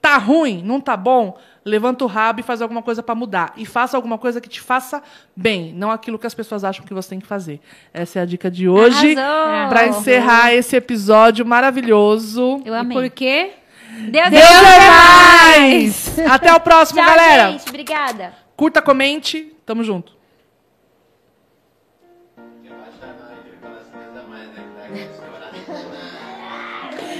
Tá ruim, não tá bom? Levanta o rabo e faz alguma coisa para mudar. E faça alguma coisa que te faça bem, não aquilo que as pessoas acham que você tem que fazer. Essa é a dica de hoje. Para encerrar esse episódio maravilhoso. Eu amei. E por quê? Deus, Deus é mais! Até o próximo, Tchau, galera. Gente, obrigada. Curta, comente. Tamo junto.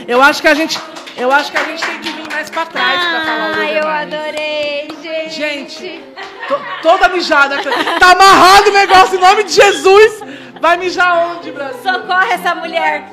Eu acho que a gente, eu acho que a gente tem que vir mais pra trás ah, pra falar o Ah, eu adorei, gente. Gente, to, toda mijada. Tá amarrado o negócio em nome de Jesus. Vai mijar onde, Brasil? Socorre essa mulher.